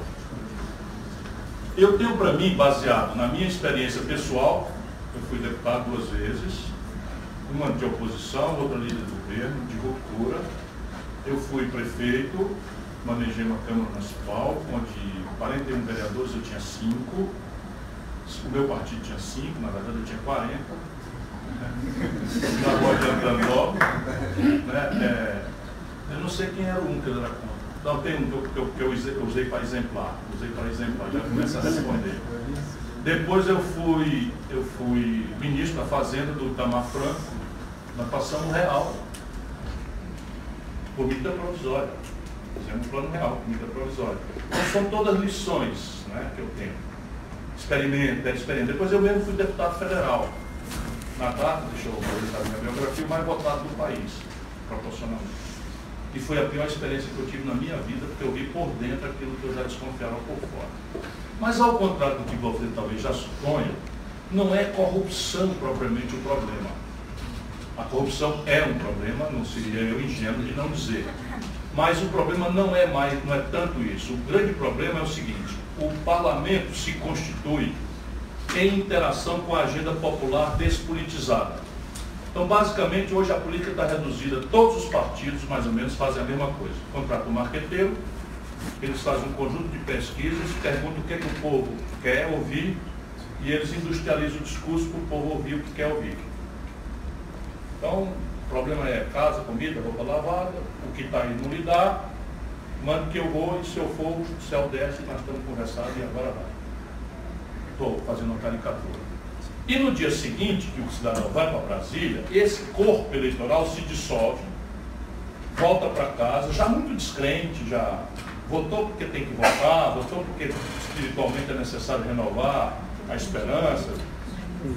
Eu tenho para mim, baseado na minha experiência pessoal, eu fui deputado duas vezes, uma de oposição, outra líder do governo, de ruptura. Eu fui prefeito, manejei uma Câmara Municipal, onde 41 vereadores eu tinha 5, o meu partido tinha 5, na verdade eu tinha 40 rua de Andandó. Né? É, eu não sei quem era o um que era contra. Então tem um que eu, que eu usei, usei para exemplar. Usei para exemplar, já começa a responder. Depois eu fui, eu fui ministro da Fazenda do Itamar Franco, nós passamos real. Por medida provisória. Fizemos um plano real, medida provisória. Então são todas lições né, que eu tenho. Experimento, experimento. Depois eu mesmo fui deputado federal na data, deixa eu atualizar minha biografia, o mais votado do país, proporcionalmente. E foi a pior experiência que eu tive na minha vida, porque eu vi por dentro aquilo que eu já desconfiava por fora. Mas ao contrário do que você talvez já suponha, não é corrupção propriamente o problema. A corrupção é um problema, não seria eu ingênuo de não dizer. Mas o problema não é mais, não é tanto isso. O grande problema é o seguinte, o parlamento se constitui em interação com a agenda popular despolitizada. Então, basicamente, hoje a política está reduzida, todos os partidos, mais ou menos, fazem a mesma coisa. Contrata um marqueteiro, eles fazem um conjunto de pesquisas, perguntam o que, é que o povo quer ouvir, e eles industrializam o discurso para o povo ouvir o que quer ouvir. Então, o problema é casa, comida, roupa lavada, o que está aí não lhe dá, manda que eu vou e se eu for, o céu desce, nós estamos conversando e agora vai estou fazendo uma caricatura. E no dia seguinte, que o cidadão vai para Brasília, esse corpo eleitoral se dissolve, volta para casa, já muito descrente, já votou porque tem que votar, votou porque espiritualmente é necessário renovar a esperança,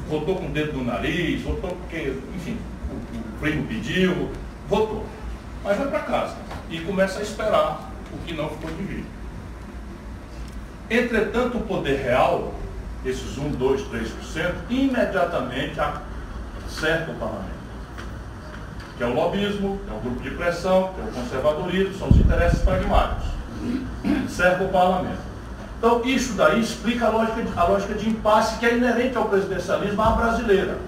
votou com o dedo no nariz, votou porque, enfim, o, o primo pediu, votou. Mas vai para casa e começa a esperar o que não ficou de vir. Entretanto, o poder real esses 1, 2, 3%, imediatamente cerca o parlamento. Que é o lobismo, é o grupo de pressão, é o conservadorismo, são os interesses pragmáticos. Cerca o parlamento. Então, isso daí explica a lógica, de, a lógica de impasse que é inerente ao presidencialismo à brasileira.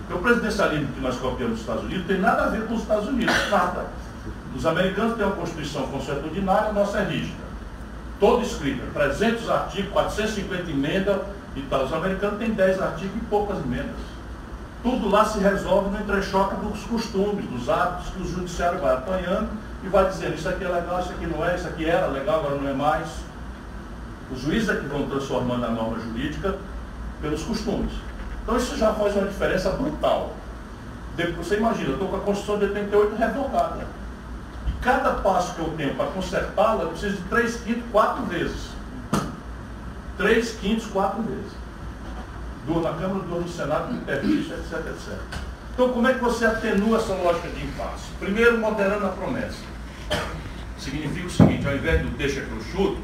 Porque o presidencialismo que nós copiamos nos Estados Unidos tem nada a ver com os Estados Unidos, nada. Os americanos têm uma Constituição consuetudinária, a nossa é rígida. Toda escrita, 300 artigos, 450 emendas, e tal. Os americanos têm 10 artigos e poucas emendas. Tudo lá se resolve no entrechoque dos costumes, dos hábitos que o judiciário vai apanhando e vai dizendo isso aqui é legal, isso aqui não é, isso aqui era legal, agora não é mais. Os juízes é que vão transformando a norma jurídica pelos costumes. Então isso já faz uma diferença brutal. Você imagina, eu estou com a Constituição de 88 revogada. E cada passo que eu tenho para consertá-la, eu preciso de 3 quintos, 4 vezes três quintos, quatro vezes. Duas na Câmara, duas no Senado, intervista, etc, etc. Então, como é que você atenua essa lógica de impasse? Primeiro, moderando a promessa. Significa o seguinte, ao invés do deixa que eu chuto,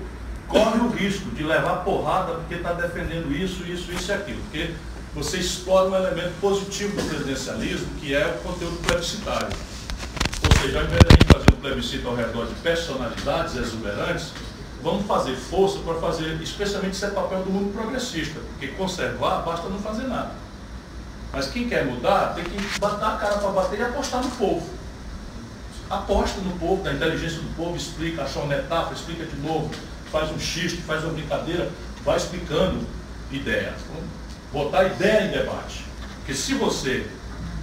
corre o risco de levar porrada porque está defendendo isso, isso, isso e aquilo. Porque você explora um elemento positivo do presidencialismo, que é o conteúdo plebiscitário. Ou seja, ao invés de a gente fazer um plebiscito ao redor de personalidades exuberantes, vamos fazer força para fazer, especialmente isso é papel do mundo progressista, porque conservar basta não fazer nada. Mas quem quer mudar tem que botar a cara para bater e apostar no povo. Aposta no povo, na inteligência do povo, explica, acha uma metáfora, explica de novo, faz um xiste, faz uma brincadeira, vai explicando ideia. Botar ideia em debate. Porque se você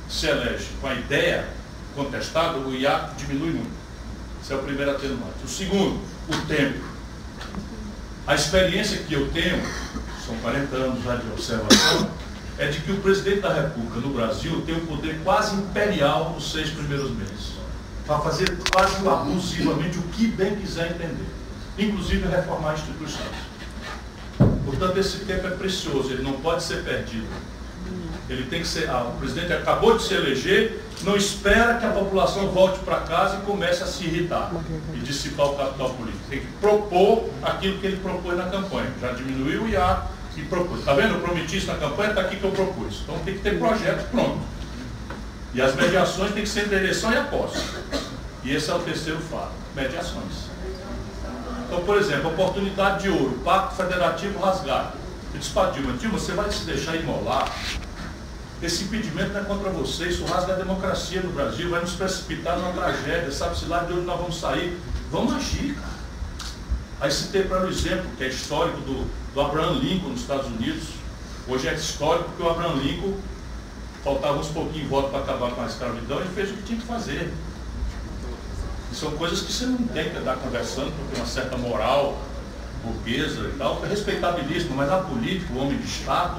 se elege com a ideia contestada, o hiato diminui muito. Esse é o primeiro atenuante. O segundo, o tempo. A experiência que eu tenho, são 40 anos já de observação, é de que o presidente da República no Brasil tem um poder quase imperial nos seis primeiros meses. Para fazer quase abusivamente o que bem quiser entender. Inclusive reformar instituições. Portanto, esse tempo é precioso, ele não pode ser perdido. Ele tem que ser. Ah, o presidente acabou de se eleger, não espera que a população volte para casa e comece a se irritar e dissipar o capital político. Tem que propor aquilo que ele propôs na campanha. Já diminuiu o IA e propôs. Está vendo? Eu prometi isso na campanha, está aqui que eu propus. Então tem que ter projeto pronto. E as mediações têm que ser entre eleição e a posse. E esse é o terceiro fato. Mediações. Então, por exemplo, oportunidade de ouro, pacto federativo rasgado. Eu disse para Dilma, Dilma, você vai se deixar imolar? Esse impedimento não é contra você, isso rasga a democracia no Brasil, vai nos precipitar numa tragédia, sabe-se lá de onde nós vamos sair. Vamos agir, cara. Aí citei para o exemplo, que é histórico, do, do Abraham Lincoln nos Estados Unidos. Hoje é histórico porque o Abraham Lincoln faltava uns pouquinhos de voto para acabar com a escravidão e fez o que tinha que fazer. São coisas que você não tem que andar conversando, porque uma certa moral burguesa e tal, é respeitabilíssimo, mas a política, o homem de Estado,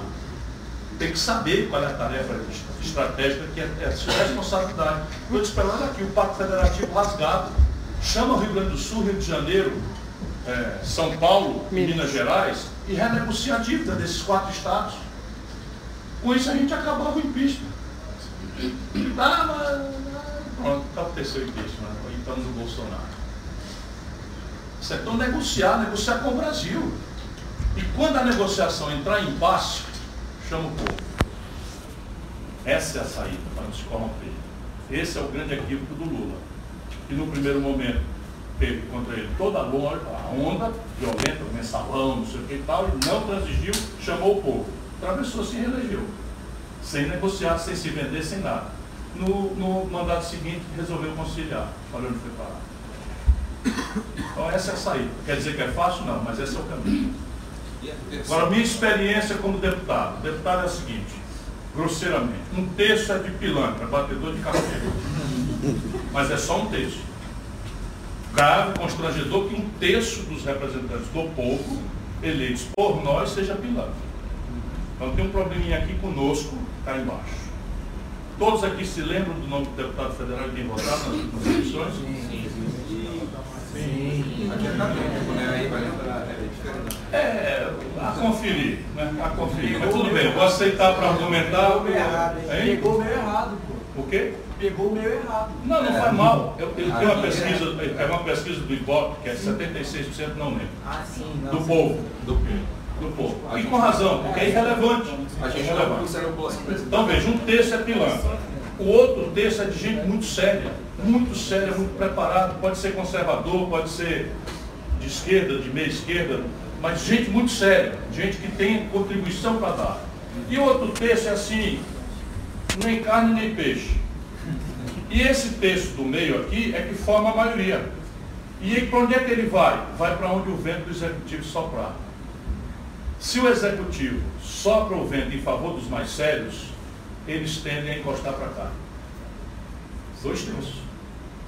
tem que saber qual é a tarefa estratégica que é, é a sua responsabilidade. Eu disse para aqui, o Pacto Federativo rasgado. Chama o Rio Grande do Sul, Rio de Janeiro, é, São Paulo e Minas Gerais e renegocia a dívida desses quatro estados. Com isso a gente acabava o impeachment. Ah, mas, pronto, aconteceu o impeachment então do Bolsonaro. Isso é então negociar, negociar com o Brasil. E quando a negociação entrar em impasse, chama o povo. Essa é a saída para não se corromper. Esse é o grande equívoco do Lula. E no primeiro momento teve contra ele toda a onda violenta, mensalão, não sei o que e tal, e não transigiu, chamou o povo. Atravessou, se reelegeu. Sem negociar, sem se vender, sem nada no, no mandato seguinte resolveu conciliar. Olha onde foi parar. Então essa é a saída. Quer dizer que é fácil? Não, mas esse é o caminho. Agora, minha experiência como deputado. Deputado é a seguinte, grosseiramente, um terço é de pilantra, batedor de café. Mas é só um terço. Grave, constrangedor que um terço dos representantes do povo, eleitos por nós, seja pilantra. Então tem um probleminha aqui conosco, está embaixo. Todos aqui se lembram do nome do deputado federal que votado nas eleições? Sim. É, a conferir, né? A conferir. Mas tudo bem, vou aceitar para argumentar. Pegou meio errado, pô. O quê? Pegou meio errado. Não, não faz mal. Eu, eu tenho uma pesquisa, é uma pesquisa do IBOP, que é 76%, não lembro. Ah, sim. Do povo. Do quê? do povo. E com razão, porque é irrelevante. A gente é Então veja, um terço é pilantra. O outro terço é de gente muito séria, muito séria, muito preparada. Pode ser conservador, pode ser de esquerda, de meia esquerda, mas gente muito séria, gente que tem contribuição para dar. E o outro terço é assim, nem carne nem peixe. E esse terço do meio aqui é que forma a maioria. E para onde é que ele vai? Vai para onde o vento do executivo soprar. Se o executivo sopra o vento em favor dos mais sérios, eles tendem a encostar para cá. Dois terços.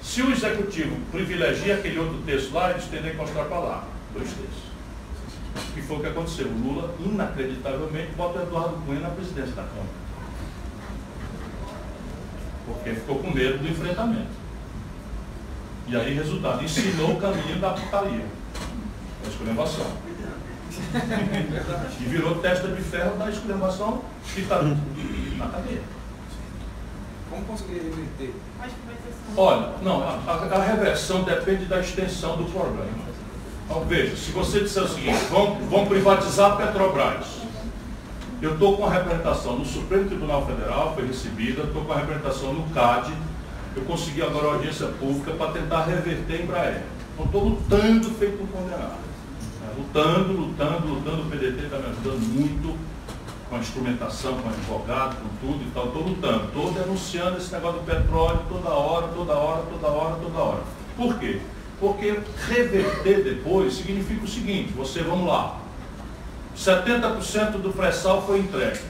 Se o executivo privilegia aquele outro terço lá, eles tendem a encostar para lá. Dois terços. E foi o que aconteceu. O Lula, inacreditavelmente, bota Eduardo Cunha na presidência da Câmara. Porque ficou com medo do enfrentamento. E aí, resultado, ensinou o caminho da putaria. A escolhambação e virou testa de ferro da exclamação que está na cadeia. Como conseguir reverter? Olha, não, a, a, reversão depende da extensão do problema. Então veja, se você disser o seguinte, vão, vão privatizar a Petrobras. Eu estou com a representação no Supremo Tribunal Federal, foi recebida, estou com a representação no CAD, eu consegui agora a audiência pública para tentar reverter a Embraer. Então estou lutando feito um condenado. Lutando, lutando, lutando, o PDT está me ajudando muito com a instrumentação, com advogado, com tudo e tal, estou lutando, estou denunciando esse negócio do petróleo toda hora, toda hora, toda hora, toda hora. Por quê? Porque reverter depois significa o seguinte, você, vamos lá, 70% do pré-sal foi entregue.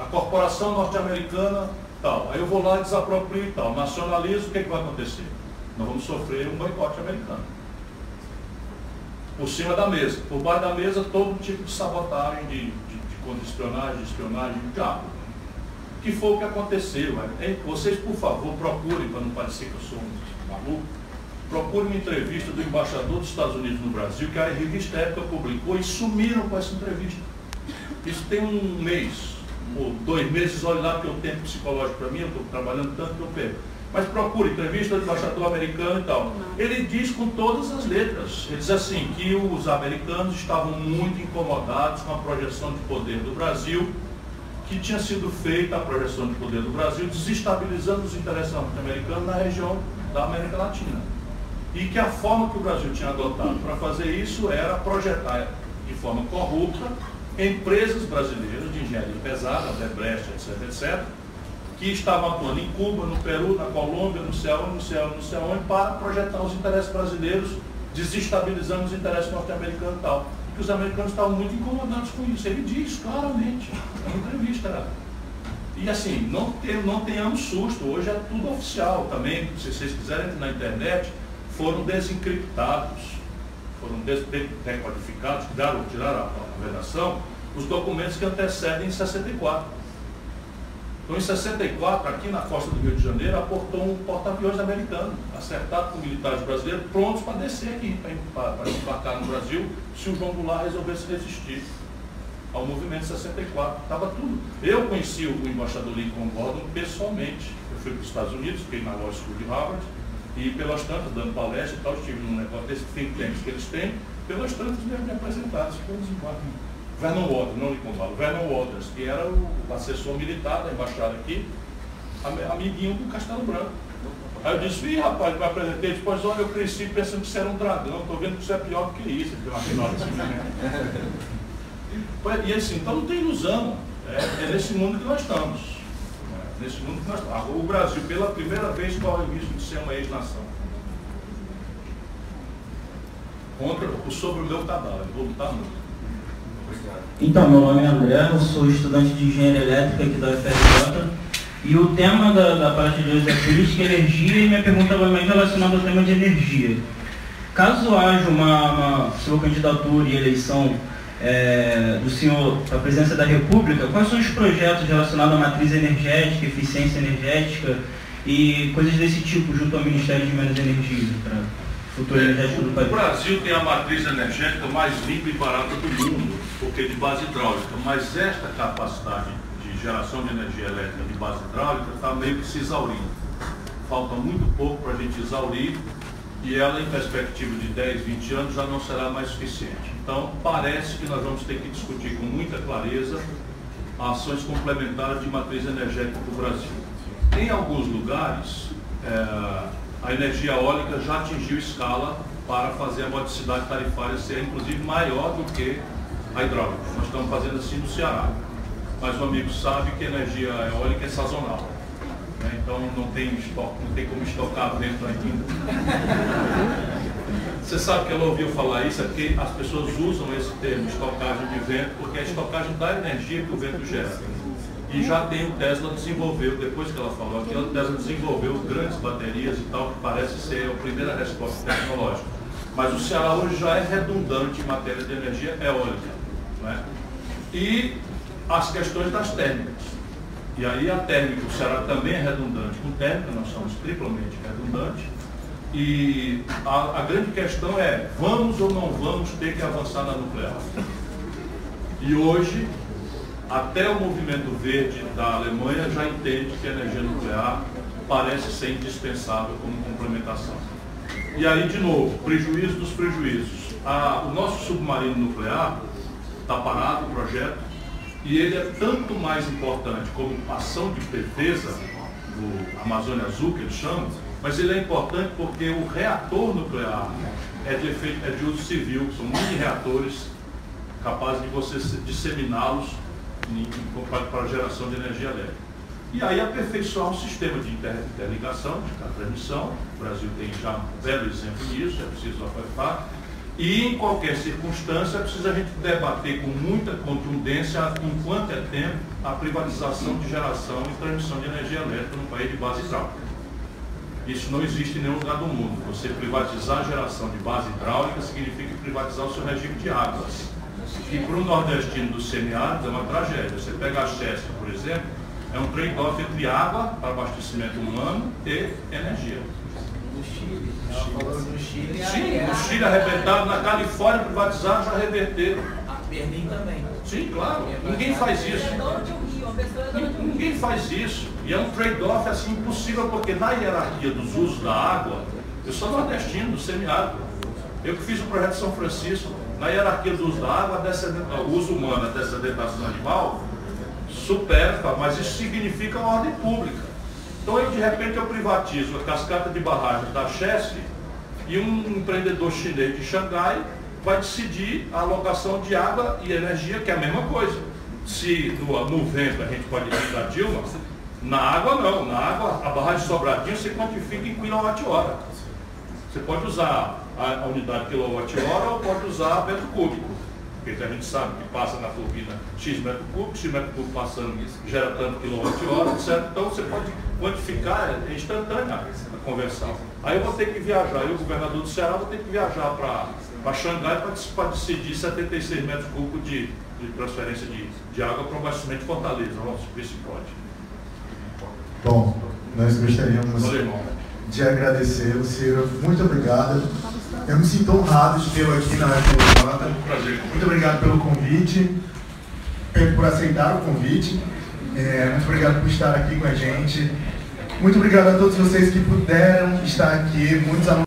A corporação norte-americana, tal. Aí eu vou lá e desaproprio e tal. Nacionalizo, o que, é que vai acontecer? Nós vamos sofrer um boicote americano. Por cima da mesa. Por baixo da mesa, todo tipo de sabotagem, de, de, de contra-espionagem, de espionagem, de diabo. Que foi o que aconteceu. Vocês, por favor, procurem, para não parecer que eu sou um maluco, procure uma entrevista do embaixador dos Estados Unidos no Brasil, que a revista Época publicou, e sumiram com essa entrevista. Isso tem um mês, ou dois meses, olha lá que eu tenho psicológico para mim, eu estou trabalhando tanto que eu perco. Mas procure entrevista do embaixador americano e tal. Ele diz com todas as letras. Ele diz assim, que os americanos estavam muito incomodados com a projeção de poder do Brasil, que tinha sido feita a projeção de poder do Brasil, desestabilizando os interesses norte-americanos na região da América Latina e que a forma que o Brasil tinha adotado para fazer isso era projetar de forma corrupta empresas brasileiras de engenharia pesada, Odebrecht, etc, etc, que estavam atuando em Cuba, no Peru, na Colômbia, no céu, no céu, no céu, para projetar os interesses brasileiros, desestabilizando os interesses norte-americanos e tal. E os americanos estavam muito incomodados com isso. Ele diz claramente, na entrevista. E assim, não, tem, não tenhamos susto, hoje é tudo oficial também. Se vocês quiserem na internet, foram desencriptados, foram decodificados, tiraram, tiraram a vedação, os documentos que antecedem em 64. Então, em 64, aqui na costa do Rio de Janeiro, aportou um porta-aviões americano, acertado com militares brasileiros, prontos para descer aqui, para embarcar no Brasil, se o João Goulart resolvesse resistir ao movimento de 64. Estava tudo. Eu conheci o embaixador Lincoln Gordon pessoalmente. Eu fui para os Estados Unidos, fiquei na Law School de Harvard, e pelas tantas, dando palestra e tal, estive num negócio desse think tanks que eles têm, pelas tantas me, me apresentaram, todos igual. Vernon Waters, não Lincoln Galo, Vernon Waters, que era o assessor militar da embaixada aqui, amiguinho do Castelo Branco. Aí eu disse, ih rapaz, me apresentei, depois olha, eu cresci pensando que você era um dragão, estou vendo que você é pior do que isso, ele deu uma final assim, né? E assim, então não tem ilusão, é, é nesse mundo que nós estamos nesse mundo que nós O Brasil, pela primeira vez, corre o risco de ser uma ex-nação. Contra, sobre o meu trabalho, vou lutar muito. Então, meu nome é André, eu sou estudante de engenharia elétrica aqui da UFRJ. E o tema da, da parte de hoje é política e energia, e minha pergunta vai mais relacionada ao tema de energia. Caso haja uma, uma sua candidatura e eleição é, do senhor a presidência da República, quais são os projetos relacionados à matriz energética, eficiência energética e coisas desse tipo junto ao Ministério de Menos Energia para o país? O Brasil tem a matriz energética mais limpa e barata do mundo, porque é de base hidráulica, mas esta capacidade de geração de energia elétrica de base hidráulica está meio que se exaurindo. Falta muito pouco para a gente exaurir e ela, em perspectiva de 10, 20 anos, já não será mais suficiente. Então, parece que nós vamos ter que discutir com muita clareza ações complementares de matriz energética do Brasil. Em alguns lugares, é, a energia eólica já atingiu escala para fazer a modicidade tarifária ser, inclusive, maior do que a hidráulica. Nós estamos fazendo assim no Ceará. Mas o amigo sabe que a energia eólica é sazonal. Né? Então não tem, estoque, não tem como estocar vento ainda. Você sabe que ela ouviu falar isso, é porque as pessoas usam esse termo estocagem de vento, porque é a estocagem da energia que o vento gera. E já tem o Tesla desenvolveu, depois que ela falou aqui, o Tesla desenvolveu grandes baterias e tal, que parece ser a primeira resposta tecnológica. Mas o Ceará hoje já é redundante em matéria de energia eólica. Né? E as questões das térmicas. E aí a térmica, o Ceará também é redundante com térmica, nós somos triplamente redundantes. E a, a, grande questão é, vamos ou não vamos ter que avançar na nuclear? E hoje, até o movimento verde da Alemanha já entende que a energia nuclear parece ser indispensável como complementação. E aí, de novo, prejuízo dos prejuízos. Ah, o nosso submarino nuclear está parado, o projeto, e ele é tanto mais importante como ação de defesa, do Amazônia Azul, que eles chamam, mas ele é importante porque o reator nuclear é de, efeito, é de uso civil, são mini reatores capazes de você disseminá-los para a geração de energia elétrica. E aí aperfeiçoar um sistema de interligação, de transmissão. O Brasil tem já um belo exemplo disso, é preciso apertar. E em qualquer circunstância, precisa a gente debater com muita contundência, enquanto é tempo, a privatização de geração e transmissão de energia elétrica no país de base hidráulica. Isso não existe em nenhum lugar do mundo. Você privatizar a geração de base hidráulica significa privatizar o seu regime de águas. E para o nordestino do semiárido é uma tragédia. Você pega a Chester, por exemplo, é um trade-off entre água para abastecimento humano e energia. No Chile, falando no Chile, Sim, no Chile arrebentado, na Califórnia privatizado já reverteram. A Berlim também. Sim, claro. Ninguém faz isso. Ninguém faz isso. E é um trade-off assim impossível, porque na hierarquia dos usos da água, eu sou nordestino, do semiárido. Eu que fiz o projeto São Francisco, na hierarquia do uso da água, o uso humano, a descedentação animal, supera, mas isso significa ordem pública. Então aí de repente eu privatizo a cascata de barragem da Chesney e um empreendedor chinês de Xangai vai decidir a alocação de água e energia, que é a mesma coisa. Se no, vento a gente pode ir da Dilma, na água não, na água a barragem Sobradinho você quantifica em quilowatt-hora. Você pode usar a, unidade quilowatt-hora ou pode usar metro cúbico. Porque a gente sabe que passa na turbina X metro cúbico, X metro cúbico passando gera tanto quilowatt-hora, etc. Então você pode quantificar, é instantânea a conversão. Aí eu vou ter que viajar, eu, o governador do Ceará, vou ter que viajar para Xangai para decidir 76 metros cúbicos de, de transferência de, de água para o abastecimento de Fortaleza, nosso principal. Bom, nós gostaríamos de agradecer, Lucero. Muito obrigado. Eu me sinto honrado de tê-lo aqui na UFRJ. Muito obrigado pelo convite, por aceitar o convite. É, muito obrigado por estar aqui com a gente. Muito obrigado a todos vocês que puderam estar aqui. Muitos alunos